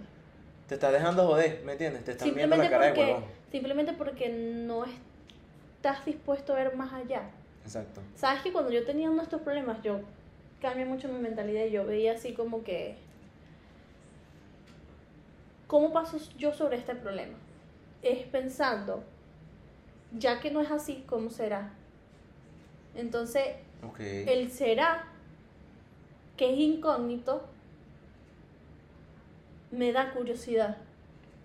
te está dejando joder, ¿me entiendes? Te están viendo la cara de huevón. Simplemente porque no estás dispuesto a ver más allá. Exacto. Sabes que cuando yo tenía nuestros problemas, yo cambié mucho mi mentalidad y yo veía así como que, ¿cómo paso yo sobre este problema? Es pensando, ya que no es así, ¿cómo será? Entonces, el será, que es incógnito, me da curiosidad.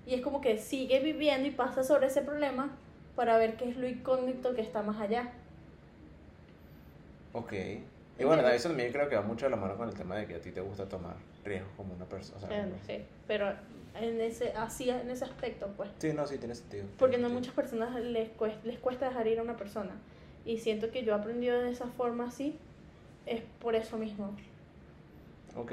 Y es como que sigue viviendo y pasa sobre ese problema para ver qué es lo incógnito que está más allá. Ok. Y bueno, eso también creo que va mucho de la mano con el tema de que a ti te gusta tomar riesgos como una persona. O sea, como- sí, pero en ese, así en ese aspecto, pues. Sí, no, sí, tiene sentido. Porque no a muchas personas les cuesta, les cuesta dejar ir a una persona. Y siento que yo he aprendido de esa forma así es por eso mismo. Ok.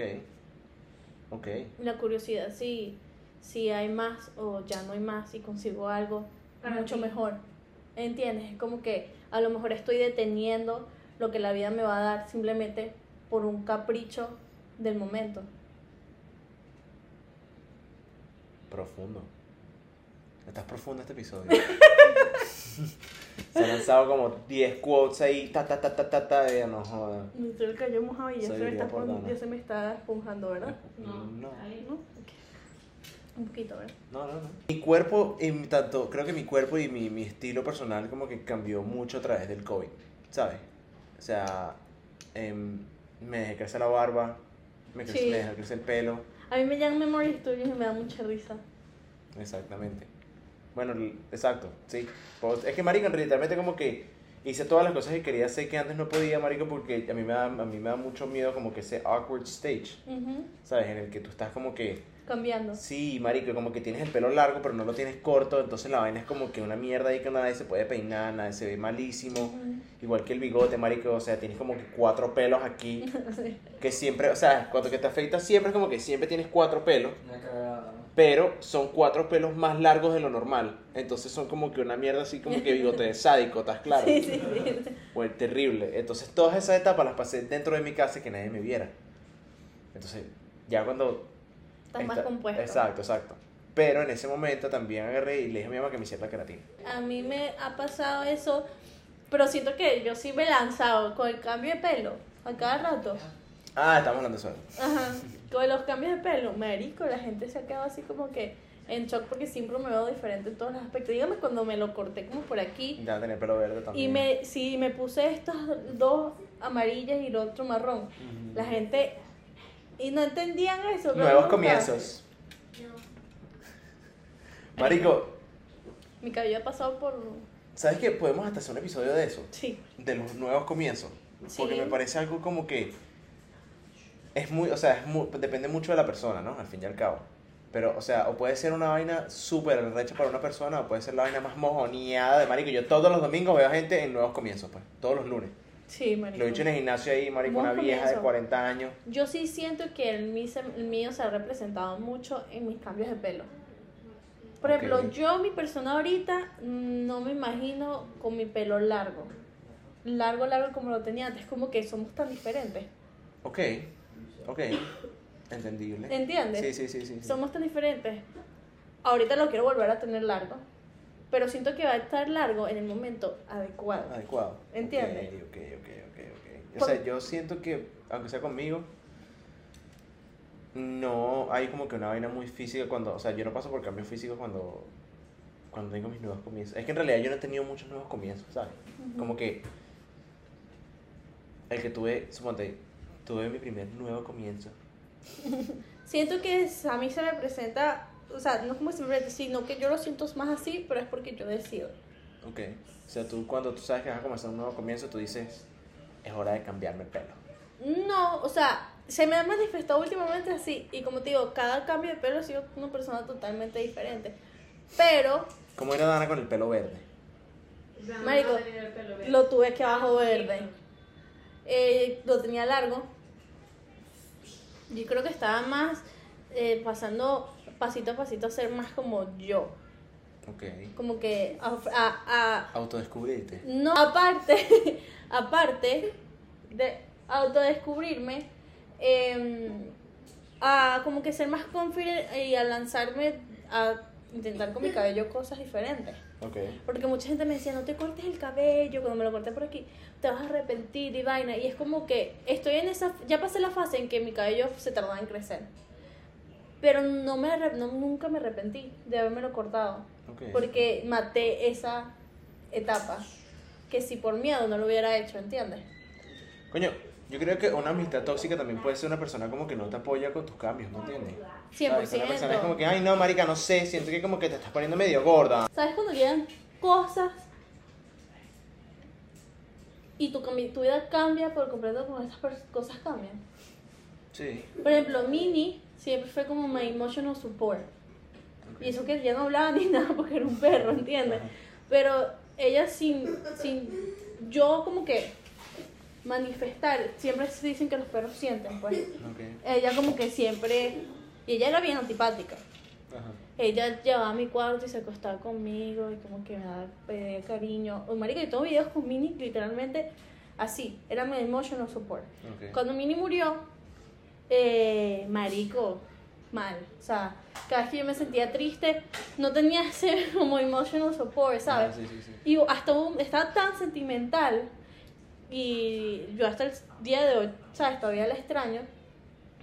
Ok. La curiosidad, si, si hay más o ya no hay más, si consigo algo Para mucho ti. mejor. ¿Entiendes? Es como que a lo mejor estoy deteniendo lo que la vida me va a dar simplemente por un capricho del momento. Profundo. Estás profundo este episodio. Se han lanzado como 10 quotes ahí, ta ta ta ta ta ta, y no joda. Me estoy el cabello mojado y ya se, me está, ya se me está esponjando, ¿verdad? No, No. ahí. ¿No? Un poquito, ¿verdad? No, no, no. Mi cuerpo, y mi- tanto, creo que mi cuerpo y mi, mi estilo personal como que cambió mucho a través del COVID, ¿sabes? O sea, em, me dejé crecer la barba, me, crece- Sí. me dejé crecer el pelo, A mí me llaman Memory Studios y me da mucha risa. exactamente. Bueno, exacto, sí. Pues, es que, marico, literalmente como que hice todas las cosas que quería hacer que antes no podía, marico, porque a mí me da, a mí me da mucho miedo como que ese awkward stage, Ujú. ¿sabes? En el que tú estás como que... Cambiando. Sí, marico, como que tienes el pelo largo, pero no lo tienes corto, entonces la vaina es como que una mierda ahí que nadie se puede peinar, nadie se ve malísimo. Igual que el bigote, marico, o sea, tienes como que cuatro pelos aquí, Sí. que siempre, o sea, cuando que te afeitas siempre es como que siempre tienes cuatro pelos, Una cagada, ¿no? pero son cuatro pelos más largos de lo normal. Entonces son como que una mierda así como que bigote de sádico, ¿estás claro? Sí, sí, sí. Fue terrible. Entonces todas esas etapas las pasé dentro de mi casa y que nadie me viera. Entonces, ya cuando Estás más compuesto. Exacto, exacto. Pero en ese momento también agarré y le dije a mi mamá que me hiciera la queratina. A mí me ha pasado eso, pero siento que yo sí me he lanzado con el cambio de pelo a cada rato. Ah, estamos hablando de eso. Ajá. Con los cambios de pelo, marico, la gente se ha quedado así como que en shock porque siempre me veo diferente en todos los aspectos. Dígame cuando me lo corté como por aquí Ya tenía el pelo verde también. y me sí me puse estas dos amarillas y el otro marrón. La gente y no entendían eso. Nuevos comienzos. Marico, Mi cabello ha pasado por ¿sabes qué? Podemos hasta hacer un episodio de eso. sí. De los nuevos comienzos. Porque Sí. me parece algo como que. Es muy. O sea, es muy- depende mucho de la persona, ¿no? Al fin y al cabo. Pero, o sea, o puede ser una vaina súper recha para una persona, o puede ser la vaina más mojoneada de marico. Yo todos los domingos veo gente en nuevos comienzos, pues. Todos los lunes. Sí, marico. Lo he dicho en el gimnasio ahí, marico, una vieja de comienzos. 40 años. Yo sí siento que el, mí se- el mío se ha representado mucho en mis cambios de pelo. Por ejemplo, yo, mi persona ahorita, no me imagino con mi pelo largo. Largo, largo como lo tenía antes. Como que somos tan diferentes. Ok, ok. Entendible. ¿Entiendes? Sí, sí, sí, sí. sí. Somos tan diferentes. Ahorita lo quiero volver a tener largo. Pero siento que va a estar largo en el momento adecuado. Adecuado. ¿Entiendes? Ok, ok, ok, ok. O Por- sea, yo siento que, aunque sea conmigo, no hay como que una vaina muy física cuando, o sea, yo no paso por cambios físicos cuando, cuando tengo mis nuevos comienzos. Es que en realidad yo no he tenido muchos nuevos comienzos, ¿sabes? Como que el que tuve, suponte, tuve mi primer nuevo comienzo. Siento que a mí se me presenta, o sea, no como se me presenta, sino que yo lo siento más así, pero es porque yo decido. Ok. O sea, tú cuando tú sabes que vas a comenzar un nuevo comienzo, tú dices, es hora de cambiarme el pelo. No, o sea, se me ha manifestado últimamente así. Y como te digo, cada cambio de pelo ha sido una persona totalmente diferente. Pero ¿Cómo era Dana con el pelo verde? Marico, pelo verde. lo tuve que abajo verde. Eh, lo tenía largo. Yo creo que estaba más eh, pasando pasito a pasito a ser más como yo. Ok. Como que a- a- a, Autodescubrirte. No, aparte, aparte de autodescubrirme, eh, a como que ser más confident y a lanzarme a intentar con mi cabello cosas diferentes. Ok. Porque mucha gente me decía, no te cortes el cabello, cuando me lo corté por aquí, te vas a arrepentir y vaina. Y es como que estoy en esa, ya pasé la fase en que mi cabello se tardaba en crecer. Pero no me, no, nunca me arrepentí de habérmelo cortado. Ok. Porque maté esa etapa. Que si por miedo no lo hubiera hecho, ¿entiendes? Coño, yo creo que una amistad tóxica también puede ser una persona como que no te apoya con tus cambios, ¿no entiendes? 100%. ¿Sabes? Una persona es como que, ay, no, marica, no sé, siento que como que te estás poniendo medio gorda. ¿Sabes cuando llegan cosas y tu, tu vida cambia por completo cuando esas pers- cosas cambian? Sí. Por ejemplo, Mini siempre fue como my emotional support. Y eso que ya no hablaba ni nada porque era un perro, ¿entiendes? Pero ella sin, sin, yo como que manifestar, siempre se dicen que los perros sienten, pues. Ok. Ella como que siempre, y ella era bien antipática. Ajá. Ella llevaba a mi cuarto y se acostaba conmigo y como que me daba pedía cariño. O marica, yo tengo videos con Minnie literalmente así, era mi emotional support. Ok. Cuando Minnie murió, eh, marico, mal. O sea, cada vez que yo me sentía triste, no tenía ese como emotional support, ¿sabes? Ah, sí, sí, sí. Y hasta un- estaba tan sentimental y yo hasta el día de hoy, ¿sabes? Todavía la extraño.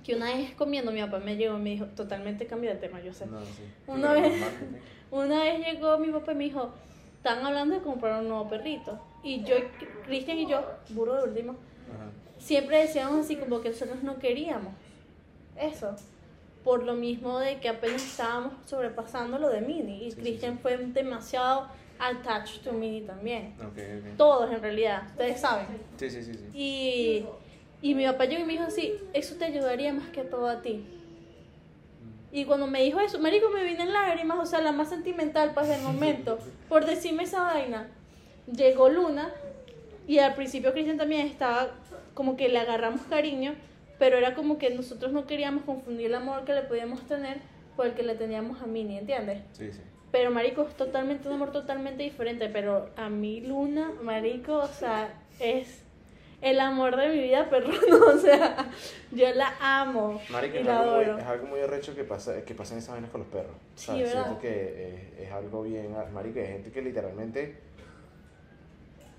Que una vez comiendo, mi papá me llegó y me dijo, totalmente cambio de tema, yo sé. No. Una vez-. Una vez llegó mi papá y me dijo, están hablando de comprar un nuevo perrito. Y yo, Cristian y yo, burro de último, Ajá. siempre decíamos así como que nosotros no queríamos eso. Por lo mismo de que apenas estábamos sobrepasando lo de Mini. Y Sí, sí, Cristian sí. fue demasiado attached to Mini también. Ok, ok. Todos en realidad, ustedes saben. Sí, sí, sí, sí. Y, y mi papá llegó y me dijo así, eso te ayudaría más que todo a ti. Y cuando me dijo eso, marico, me vine en lágrimas, o sea, la más sentimental pues del momento, por decirme esa vaina. Llegó Luna y al principio Cristian también estaba como que le agarramos cariño, pero era como que nosotros no queríamos confundir el amor que le podíamos tener por el que le teníamos a Minnie, ¿entiendes? Sí, sí. Pero marico, es totalmente un amor totalmente diferente, pero a mí Luna, marico, o sea, es el amor de mi vida perruno, o sea, yo la amo Marico, y es la algo, muy, adoro. es algo muy arrecho que, pasa, que pasen esas vainas con los perros. Sí, ¿sabes? ¿verdad? Siento que es, es algo bien, marico, hay gente que literalmente,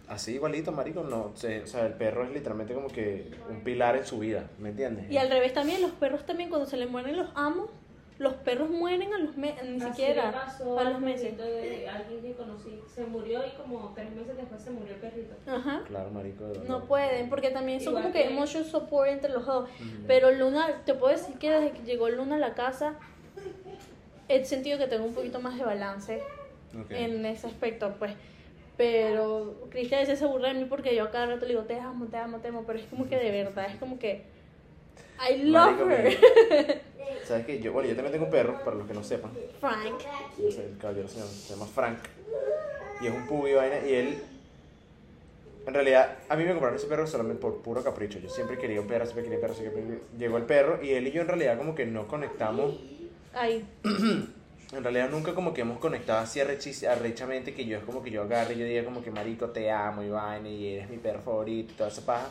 así igualito, marico, no, se- o sea, el perro es literalmente como que un pilar en su vida, ¿me entiendes? Y al revés también, los perros también cuando se les mueren los amos, los perros mueren a los meses, ni Así siquiera le pasó a los meses. perrito de alguien que conocí. Se murió y como tres meses después se murió el perrito. Ajá. Claro, marico. de No pueden, porque también son Igual como que que- emotional support entre los dos. Ujú. Pero Luna, te puedo decir que desde que llegó Luna a la casa, he sentido que tengo un poquito más de balance Ok. en ese aspecto, pues. Pero Cristian a veces se burla de mí porque yo a cada rato le digo, te amo, te amo, te amo, pero es como que de verdad, es como que I love Marico, her. ¿Sabes qué? Yo, bueno, yo también tengo un perro, para los que no sepan. Frank. Yo sé, el caballero se llama, se llama Frank. Y es un pug y vaina. Y él. En realidad, a mí me compraron ese perro solamente por puro capricho. Yo siempre quería un perro, siempre quería un perro, siempre quería- Llegó el perro y él y yo en realidad como que no conectamos. Ay, En realidad nunca como que hemos conectado así arrechamente que yo es como que yo agarre y yo diga como que marico te amo y vaina y eres mi perro favorito y toda esa paja.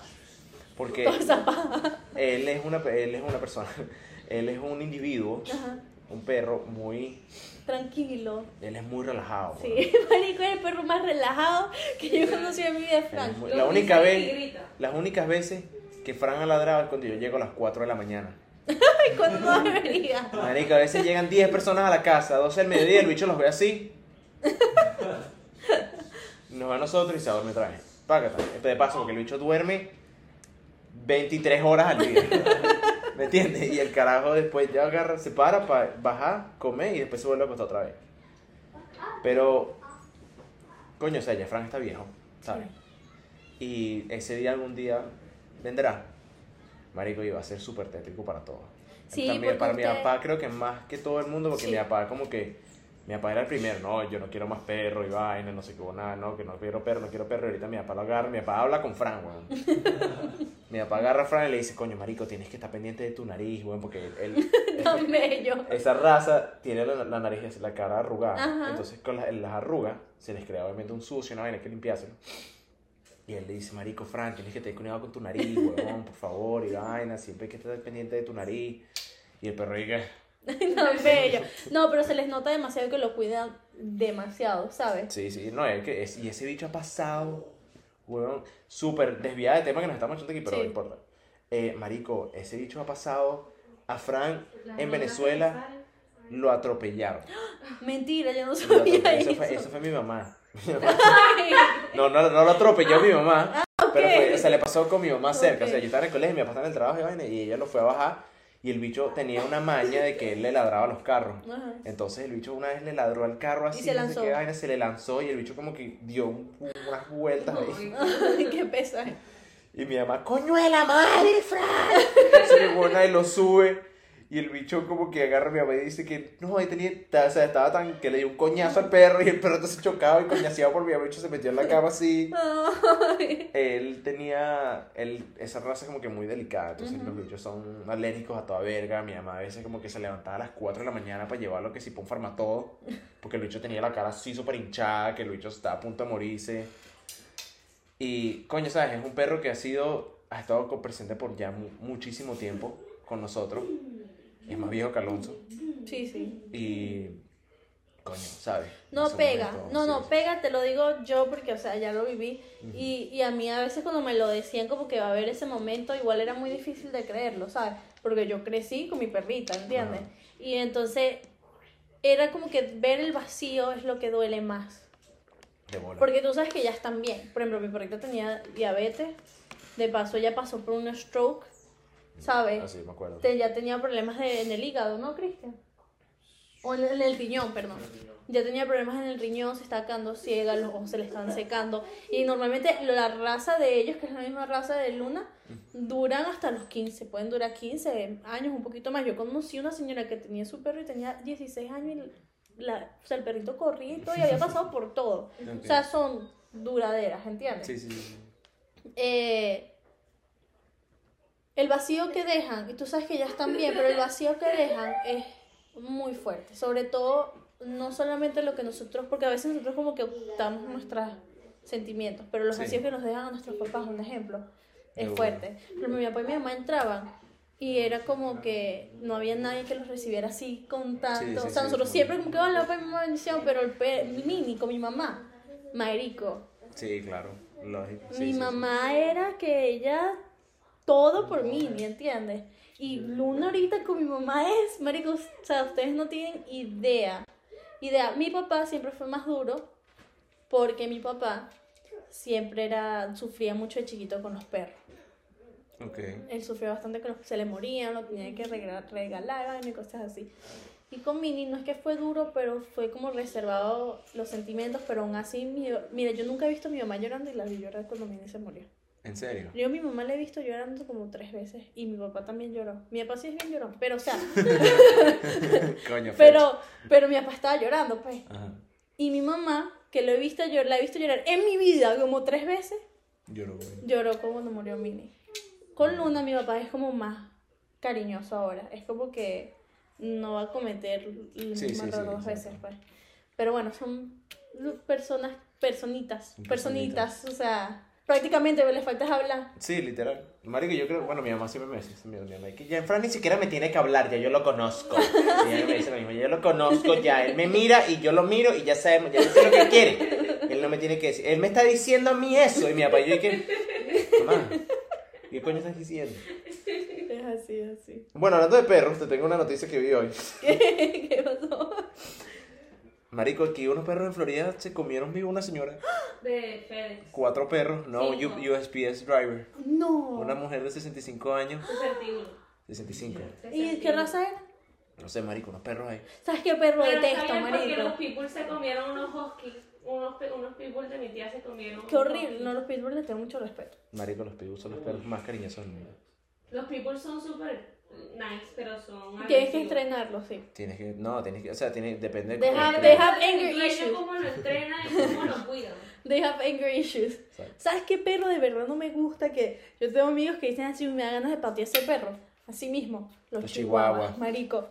Porque toda esa paja. él es una, él es una persona, él es un individuo, Ajá. un perro muy, Tranquilo. él es muy relajado. Sí, weón. Marico es el perro más relajado que yo conocí en mi vida, Frank. muy- la única vez, las únicas veces que Fran ha ladrado es cuando yo llego a las 4 de la mañana. Ay, cuando no debería. Marico, a veces llegan 10 personas a la casa, 12 del mediodía, el bicho los ve así. Nos ve a nosotros y se duerme otra vez. Págata. De paso, porque el bicho duerme 23 horas al día. ¿Me entiendes? Y el carajo después ya agarra, se para para bajar, comer y después se vuelve a acostar otra vez. Pero, coño, o sea, ya Frank está viejo, ¿sabes? Y ese día algún día vendrá. Marico, iba a ser súper tétrico para todos. Sí, También para mi usted- papá creo que más que todo el mundo, porque Sí. mi papá como que, mi papá era el primero, no, yo no quiero más perro y vaina, no sé qué, nada, no, que no quiero perro, no quiero perro, y ahorita mi papá lo agarra, mi papá habla con Fran, weón. mi papá agarra a Fran y le dice, coño, marico, tienes que estar pendiente de tu nariz, weón, porque él, Tan bello. esa raza tiene la, la nariz, la cara arrugada. Ajá. Entonces, con las, las arrugas se les crea obviamente un sucio, una vaina hay que limpiárselo. Y él le dice, Marico, Frank, tienes que tener cuidado con tu nariz, huevón, por favor, y vaina, siempre hay que estar pendiente de tu nariz. Y el perro dice, Tan bello. No, pero se les nota demasiado que lo cuidan demasiado, ¿sabes? sí, sí, no, es que es, y ese bicho ha pasado, huevón, súper desviada de tema que nos estamos echando aquí, pero Sí. no importa. Eh, marico, ese bicho ha pasado a Frank Las en Venezuela, lo atropellaron. Mentira, yo no sabía eso, fue, eso fue mi mamá. No, no, no lo atropelló mi mamá. Pero fue, se le pasó con mi mamá cerca. O sea, yo estaba en el colegio, mi papá estaba en el trabajo y, vaina, y ella lo fue a bajar. Y el bicho tenía una maña de que él le ladraba a los carros. Ajá. Entonces el bicho una vez le ladró al carro así, se no sé lanzó. qué vaina, se le lanzó y el bicho como que dio un- unas vueltas ahí. Ay, qué. Y mi mamá, coño de la madre, Fran. Se le pone y lo sube. Y el bicho como que agarra a mi mamá y dice que no, ahí tenía, o sea, estaba tan, que le dio un coñazo al perro y el perro entonces chocaba y coñaseado por mi mamá, bicho se metió en la cama así. Ay. Él tenía, él, esa raza es como que muy delicada, entonces los bichos son alérgicos a toda verga. Mi mamá a veces como que se levantaba a las 4 de la mañana para llevarlo que si pa' un farmatodo, porque el bicho tenía la cara así súper hinchada, que el bicho estaba a punto de morirse. Y, coño, ¿sabes? Es un perro que ha sido, ha estado presente por ya mu- muchísimo tiempo con nosotros. Es más viejo que Alonso. Sí, sí. Y, coño, ¿sabes? No pega, momento, no, sí, no, sí. pega, te lo digo yo porque, o sea, ya lo viví. y, y a mí a veces cuando me lo decían como que va a haber ese momento, igual era muy difícil de creerlo, ¿sabes? Porque yo crecí con mi perrita, ¿entiendes? Y entonces era como que ver el vacío es lo que duele más. De bola. Porque tú sabes que ya están bien. Por ejemplo, mi perrita tenía diabetes, de paso ella pasó por un stroke, ¿sabes? Así, me acuerdo. Te- ya tenía problemas de- en el hígado, ¿no, Cristian? O en, en el riñón, perdón. Ya tenía problemas en el riñón, se está quedando ciega, los ojos se le están secando. Y normalmente la raza de ellos, que es la misma raza de Luna, duran hasta los 15. Pueden durar 15 años, un poquito más. Yo conocí una señora que tenía su perro y tenía 16 años y la, o sea, el perrito corría y todo y había pasado por todo. O sea, son duraderas, ¿entiendes? Sí, sí, sí. eh, el vacío que dejan, y tú sabes que ya están bien, pero el vacío que dejan es muy fuerte. Sobre todo, no solamente lo que nosotros, porque a veces nosotros como que ocultamos nuestros sentimientos, pero los Sí. vacíos que nos dejan a nuestros papás, un ejemplo, es fuerte. Pero mi papá y mi mamá entraban y era como que no había nadie que los recibiera así con tanto. Sí, sí, o sea, nosotros siempre como que, hola, papá y mamá, bendición, pero el pe Mini con mi mamá, Marico, Sí, claro. Lógico. Mi mamá era que ella todo por mí, ¿me entiendes? Y Luna ahorita con mi mamá es, marico, o sea, ustedes no tienen idea. Idea, mi papá siempre fue más duro porque mi papá siempre era sufría mucho de chiquito con los perros. Ok. Él sufrió bastante que los- se le morían, lo tenían que regalar, regalar y cosas así. Y con Mini no es que fue duro, pero fue como reservado los sentimientos, pero aún así, mi, mira, yo nunca he visto a mi mamá llorando y la vi llorar cuando Mini se murió. ¿En serio? Yo a mi mamá la he visto llorando como tres veces y mi papá también lloró. Mi papá sí es bien llorón, pero o sea, Coño, pero, pero mi papá estaba llorando, pues. Ajá. Y mi mamá, que lo he visto llorar, la he visto llorar en mi vida como tres veces, Lloró, güey. lloró como cuando murió Mini. Con Luna mi papá es como más cariñoso ahora. Es como que no va a cometer el Sí, mismo sí, error sí, dos veces, pues. Pero bueno, son personas, personitas, Son personitas, o sea, prácticamente les falta es hablar. Sí, literal. Marico, yo creo, bueno, mi mamá siempre me dice, mi mi mamá, que ya Fran ni siquiera me tiene que hablar, ya yo lo conozco. Y ella me dice lo mismo, ya yo lo conozco, ya él me mira y yo lo miro y ya sabemos, ya sé lo que quiere. Él no me tiene que decir, él me está diciendo a mí eso. Y mi papá, yo dije, mamá, ¿qué coño estás diciendo? Es así, es así. Bueno, hablando de perros, te tengo una noticia que vi hoy. ¿Qué, ¿Qué pasó? Marico, aquí unos perros en Florida se comieron vivo una señora. De FedEx. Cuatro perros, no, un Cinco. USPS driver. No. Una mujer de 65 años. 61. 65. ¿Y qué raza era? No sé, marico, unos perros ahí. ¿Sabes qué perro Pero detesto, bien porque los marico? people se comieron unos huskies. Unos, pe- unos people de mi tía se comieron. Qué unos horrible. huskies. No, los pitbulls les tengo mucho respeto. Marico, los pitbulls son los perros más cariñosos del mundo. Los people son súper nice, pero son. Tienes que agresivos. entrenarlos, sí. Tienes que, no, tienes que, o sea, tiene, depende Deja- cómo- have anger issues. cómo lo entrena y cómo lo cuida. They have anger issues. Exacto. ¿Sabes qué perro de verdad no me gusta? Que yo tengo amigos que dicen así, me da ganas de patear ese perro. Así mismo. Los, Los chihuahuas, chihuahuas. marico.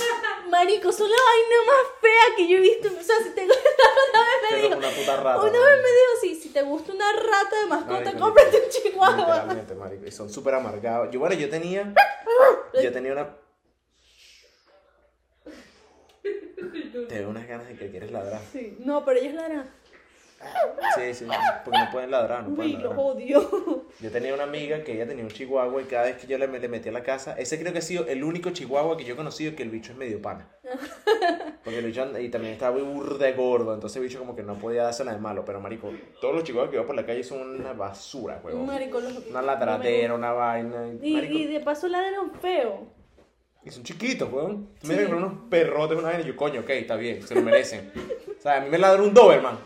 marico, son la vaina más fea que yo he visto. O sea, si te gusta, una vez me dijo, una puta rata. una vez me dijo, sí, si te gusta una rata de mascota, Marico, cómprate un chihuahua. Literalmente, marico. Y son súper amargados. Yo, bueno, yo tenía. Yo tenía una. Te veo unas ganas de que quieres ladrar. Sí, no, pero ellos ladran. Sí, sí, porque no pueden ladrar, no Uy, pueden los ladrar. odio. Yo tenía una amiga que ella tenía un chihuahua y cada vez que yo le, le metí a la casa, ese creo que ha sido el único chihuahua que yo he conocido que el bicho es medio pana. Porque el bicho y también estaba muy burda de gordo, entonces el bicho como que no podía dársela de malo, pero marico, todos los chihuahuas que veo por la calle son una basura, huevón. Marico, los... Una ladradera, una vaina. Y, marico, y de paso ladran feo. y son chiquitos, weón. Tú Sí. me con unos perrotes, una vaina, y yo, coño, ok, está bien, se lo merecen. o sea, a mí me ladró un Doberman.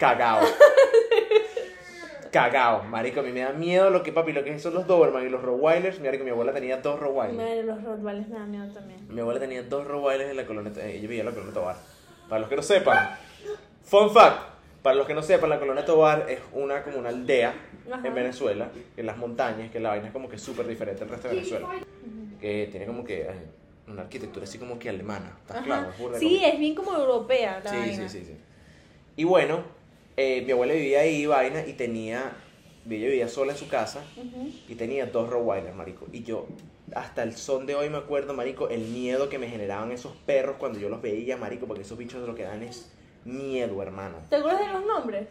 Cagao. cagado. Marico, a mí me da miedo lo que, papi, lo que son los Doberman y los Rottweilers. Marico, mi abuela tenía dos Rottweilers. Madre, los Rottweilers me dan miedo también. Mi abuela tenía dos Rottweilers en la colonia, eh, ella vivía en la colonia Tobar. Para los que no sepan, fun fact, para los que no sepan, la colonia Tobar es una como una aldea Ajá. en Venezuela, en las montañas, que la vaina es como que súper diferente al resto de Venezuela. Que tiene como que eh, una arquitectura así como que alemana, ¿estás claro? Burda Sí, como- es bien como europea la Sí, vaina. sí, sí, sí. Y bueno, eh, mi abuela vivía ahí, vaina, y tenía, ella vivía sola en su casa, y tenía dos Rottweilers, marico. Y yo, hasta el son de hoy me acuerdo, marico, el miedo que me generaban esos perros cuando yo los veía, marico, porque esos bichos lo que dan es miedo, hermano. ¿Te acuerdas de los nombres?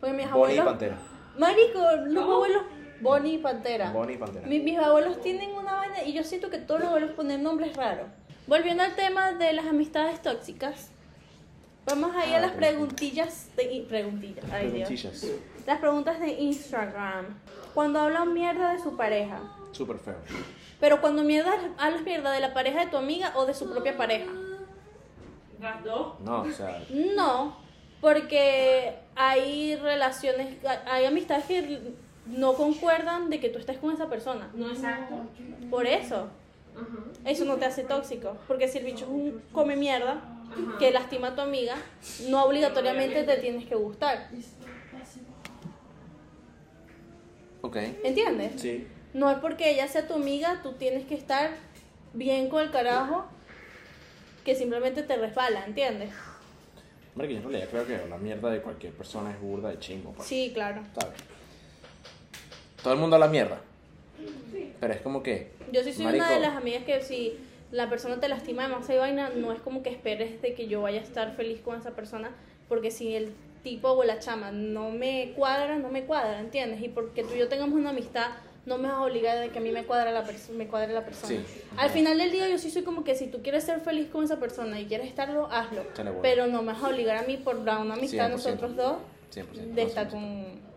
Porque mis Bonnie y abuelos... Pantera. Marico, los ¿Cómo? abuelos... Bonnie y Pantera. Bonnie y Pantera. Mi- mis abuelos tienen una vaina y yo siento que todos los abuelos ponen nombres raros. Volviendo al tema de las amistades tóxicas, vamos a ir a Ah, las preguntillas de preguntillas. Ay, Dios. Preguntillas. Las preguntas de Instagram. Cuando hablan mierda de su pareja. Súper feo. Pero cuando mierda, hablas mierda de la pareja de tu amiga o de su propia pareja. Las dos. No, o sea, No, porque hay relaciones, hay amistades que no concuerdan de que tú estés con esa persona. No exacto. Por eso. Eso no te hace tóxico. Porque si el bicho es un come mierda Ajá. que lastima a tu amiga, no obligatoriamente te tienes que gustar. ok. ¿Entiendes? Sí. No es porque ella sea tu amiga, tú tienes que estar bien con el carajo que simplemente te resbala, ¿entiendes? Hombre, que yo en realidad creo que la mierda de cualquier persona es burda de chingo, pues. Sí, claro. ¿Sabes? Todo el mundo habla mierda. Pero es como que. Yo sí soy marico, una de las amigas que si la persona te lastima demasiado y vaina, no es como que esperes de que yo vaya a estar feliz con esa persona, porque si el tipo o la chama no me cuadra, no me cuadra, ¿entiendes? Y porque tú y yo tengamos una amistad, no me vas a obligar de que a mí me cuadre la, perso- me cuadre la persona. Sí. Al final del día yo sí soy como que si tú quieres ser feliz con esa persona y quieres estarlo, hazlo. Pero no me vas a obligar a mí por una amistad de 100%. nosotros dos 100%. de estar con...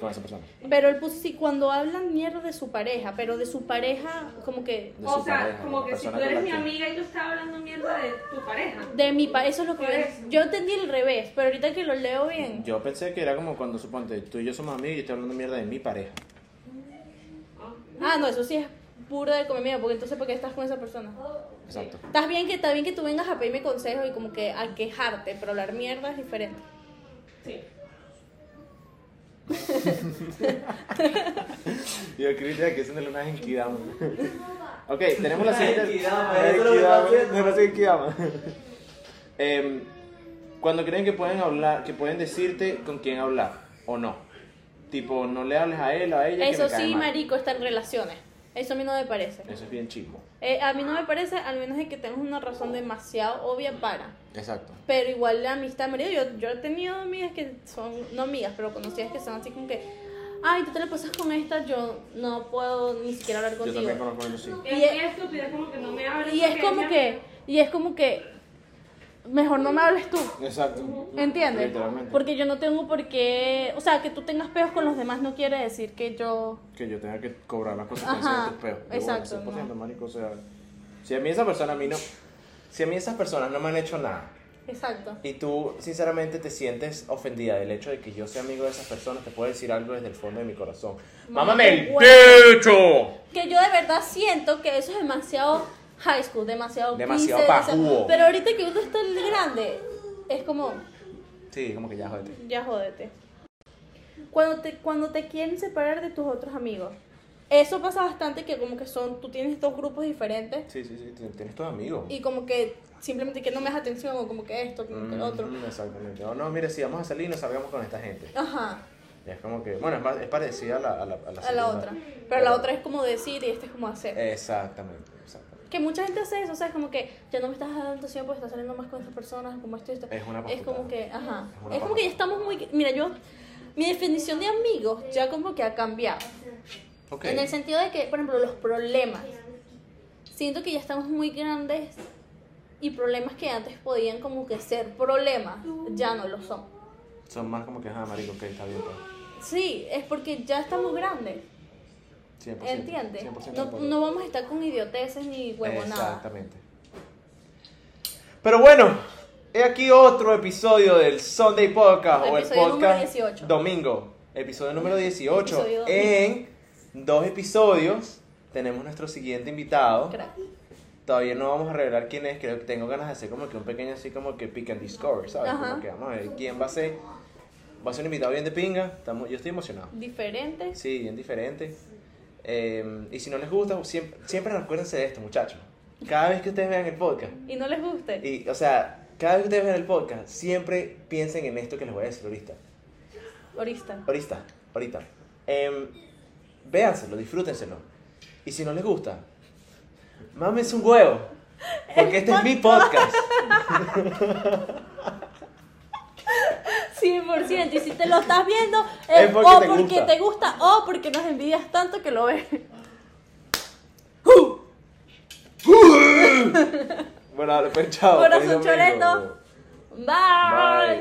Con esa persona. Pero el sí, cuando hablan mierda de su pareja, pero de su pareja como que De O sea, pareja, como que si tú eres mi amiga y tú estás hablando mierda de tu pareja. De mi pa eso es lo que yo- yo entendí el revés, pero ahorita que lo leo bien. Yo pensé que era como cuando suponte tú y yo somos amigos y yo estoy hablando mierda de mi pareja. Ah. No, eso sí es puro de comida, porque entonces ¿por qué estás con esa persona? Exacto. Estás bien que está bien que tú vengas a pedirme consejos y como que a quejarte, pero hablar mierda es diferente. Sí. Yo creo que es una luna en Kidama. Ok, tenemos la siguiente. Genkidama, La eso es Genkidama. Em, Cuando creen que pueden hablar, que pueden decirte con quién hablar o no. Tipo, no le hables a él o a ella. que Eso me cae sí, mal. marico, está en relaciones. Eso a mí no me parece. Eso es bien chismo. Eh, a mí no me parece, al menos de que tengas una razón demasiado obvia para. Exacto. Pero igual la amistad, marido, yo, yo he tenido amigas que son, no amigas, pero conocidas que son así como que, ay, tú te la pasas con esta, yo no puedo ni siquiera hablar Yo contigo. también conozco eso sí. Es Y es- estúpido, es como que no me hables. Y es como ella- que, y es como que, mejor no me hables tú. Exacto. ¿Entiendes? Literalmente. Porque yo no tengo por qué, o sea, que tú tengas peos con los demás no quiere decir que yo... Que yo tenga que cobrar las consecuencias Ajá, de tus peos. Exacto, bola, 100%, no. marico. O sea, si a mí esa persona, a mí no. Si a mí esas personas no me han hecho nada. Exacto. Y tú, sinceramente, te sientes ofendida del hecho de que yo sea amigo de esas personas, te puedo decir algo desde el fondo de mi corazón. ¡Mámame el bueno. techo! Que yo de verdad siento que eso es demasiado high school, demasiado Demasiado 15, pajúo. Pero ahorita que uno está grande, es como, Sí, como que ya, jódete. ya jódete. Cuando te, cuando te quieren separar de tus otros amigos, eso pasa bastante que como que son, tú tienes dos grupos diferentes Sí, sí, sí, tien- tienes tus amigos. y como que simplemente que no me das atención o como que esto, como que el otro. Mm, Exactamente. No, no, mire, si vamos a salir, no salgamos con esta gente. Ajá, Y es como que, bueno, es, más- es parecida a la, a la, a la a la segunda. otra. Pero la otra es como decir y esta es como hacer. Exactamente, exactamente. Que mucha gente hace eso, ¿sabes? Como que ya no me estás dando atención porque estás saliendo más con esas personas, como esto y esto. Es una Es como que, ajá. Es Es como que ya estamos muy. Mira, yo. Mi definición de amigos ya como que ha cambiado. Ok. En el sentido de que, por ejemplo, los problemas. Siento que ya estamos muy grandes y problemas que antes podían como que ser problemas, ya no lo son. Son más como que, ah, marico, ok, está bien. pues. Sí, es porque ya estamos grandes, 100%. ¿entiendes? 100% No, no vamos a estar con idioteces ni huevonadas. Exactamente. Pero bueno, he aquí otro episodio del Sunday Podcast o el Episodio número podcast 18. domingo. episodio número 18. Episodio dos. En dos episodios tenemos nuestro siguiente invitado. Todavía no vamos a revelar quién es, creo que tengo ganas de hacer como que un pequeño así como que pick and discover, ¿sabes? Ajá. Como que vamos a ver quién va a ser. Va a ser un invitado bien de pinga, estamos, yo estoy emocionado. Diferente. Sí, bien diferente. Eh, y si no les gusta, siempre, siempre recuérdense de esto, muchachos. Cada vez que ustedes vean el podcast, Y no les guste. y, o sea, cada vez que ustedes vean el podcast, siempre piensen en esto que les voy a decir ahorita. Ahorita. Ahorita, ahorita. Em, véanselo, disfrútenselo. Y si no les gusta, mámense un huevo. Porque este es mi podcast. 100%. Y si te lo estás viendo, Es es porque o te porque gusta. te gusta o porque nos envidias tanto que lo ves. Bueno, pues chao. Corazón choreto. Bye. Bye.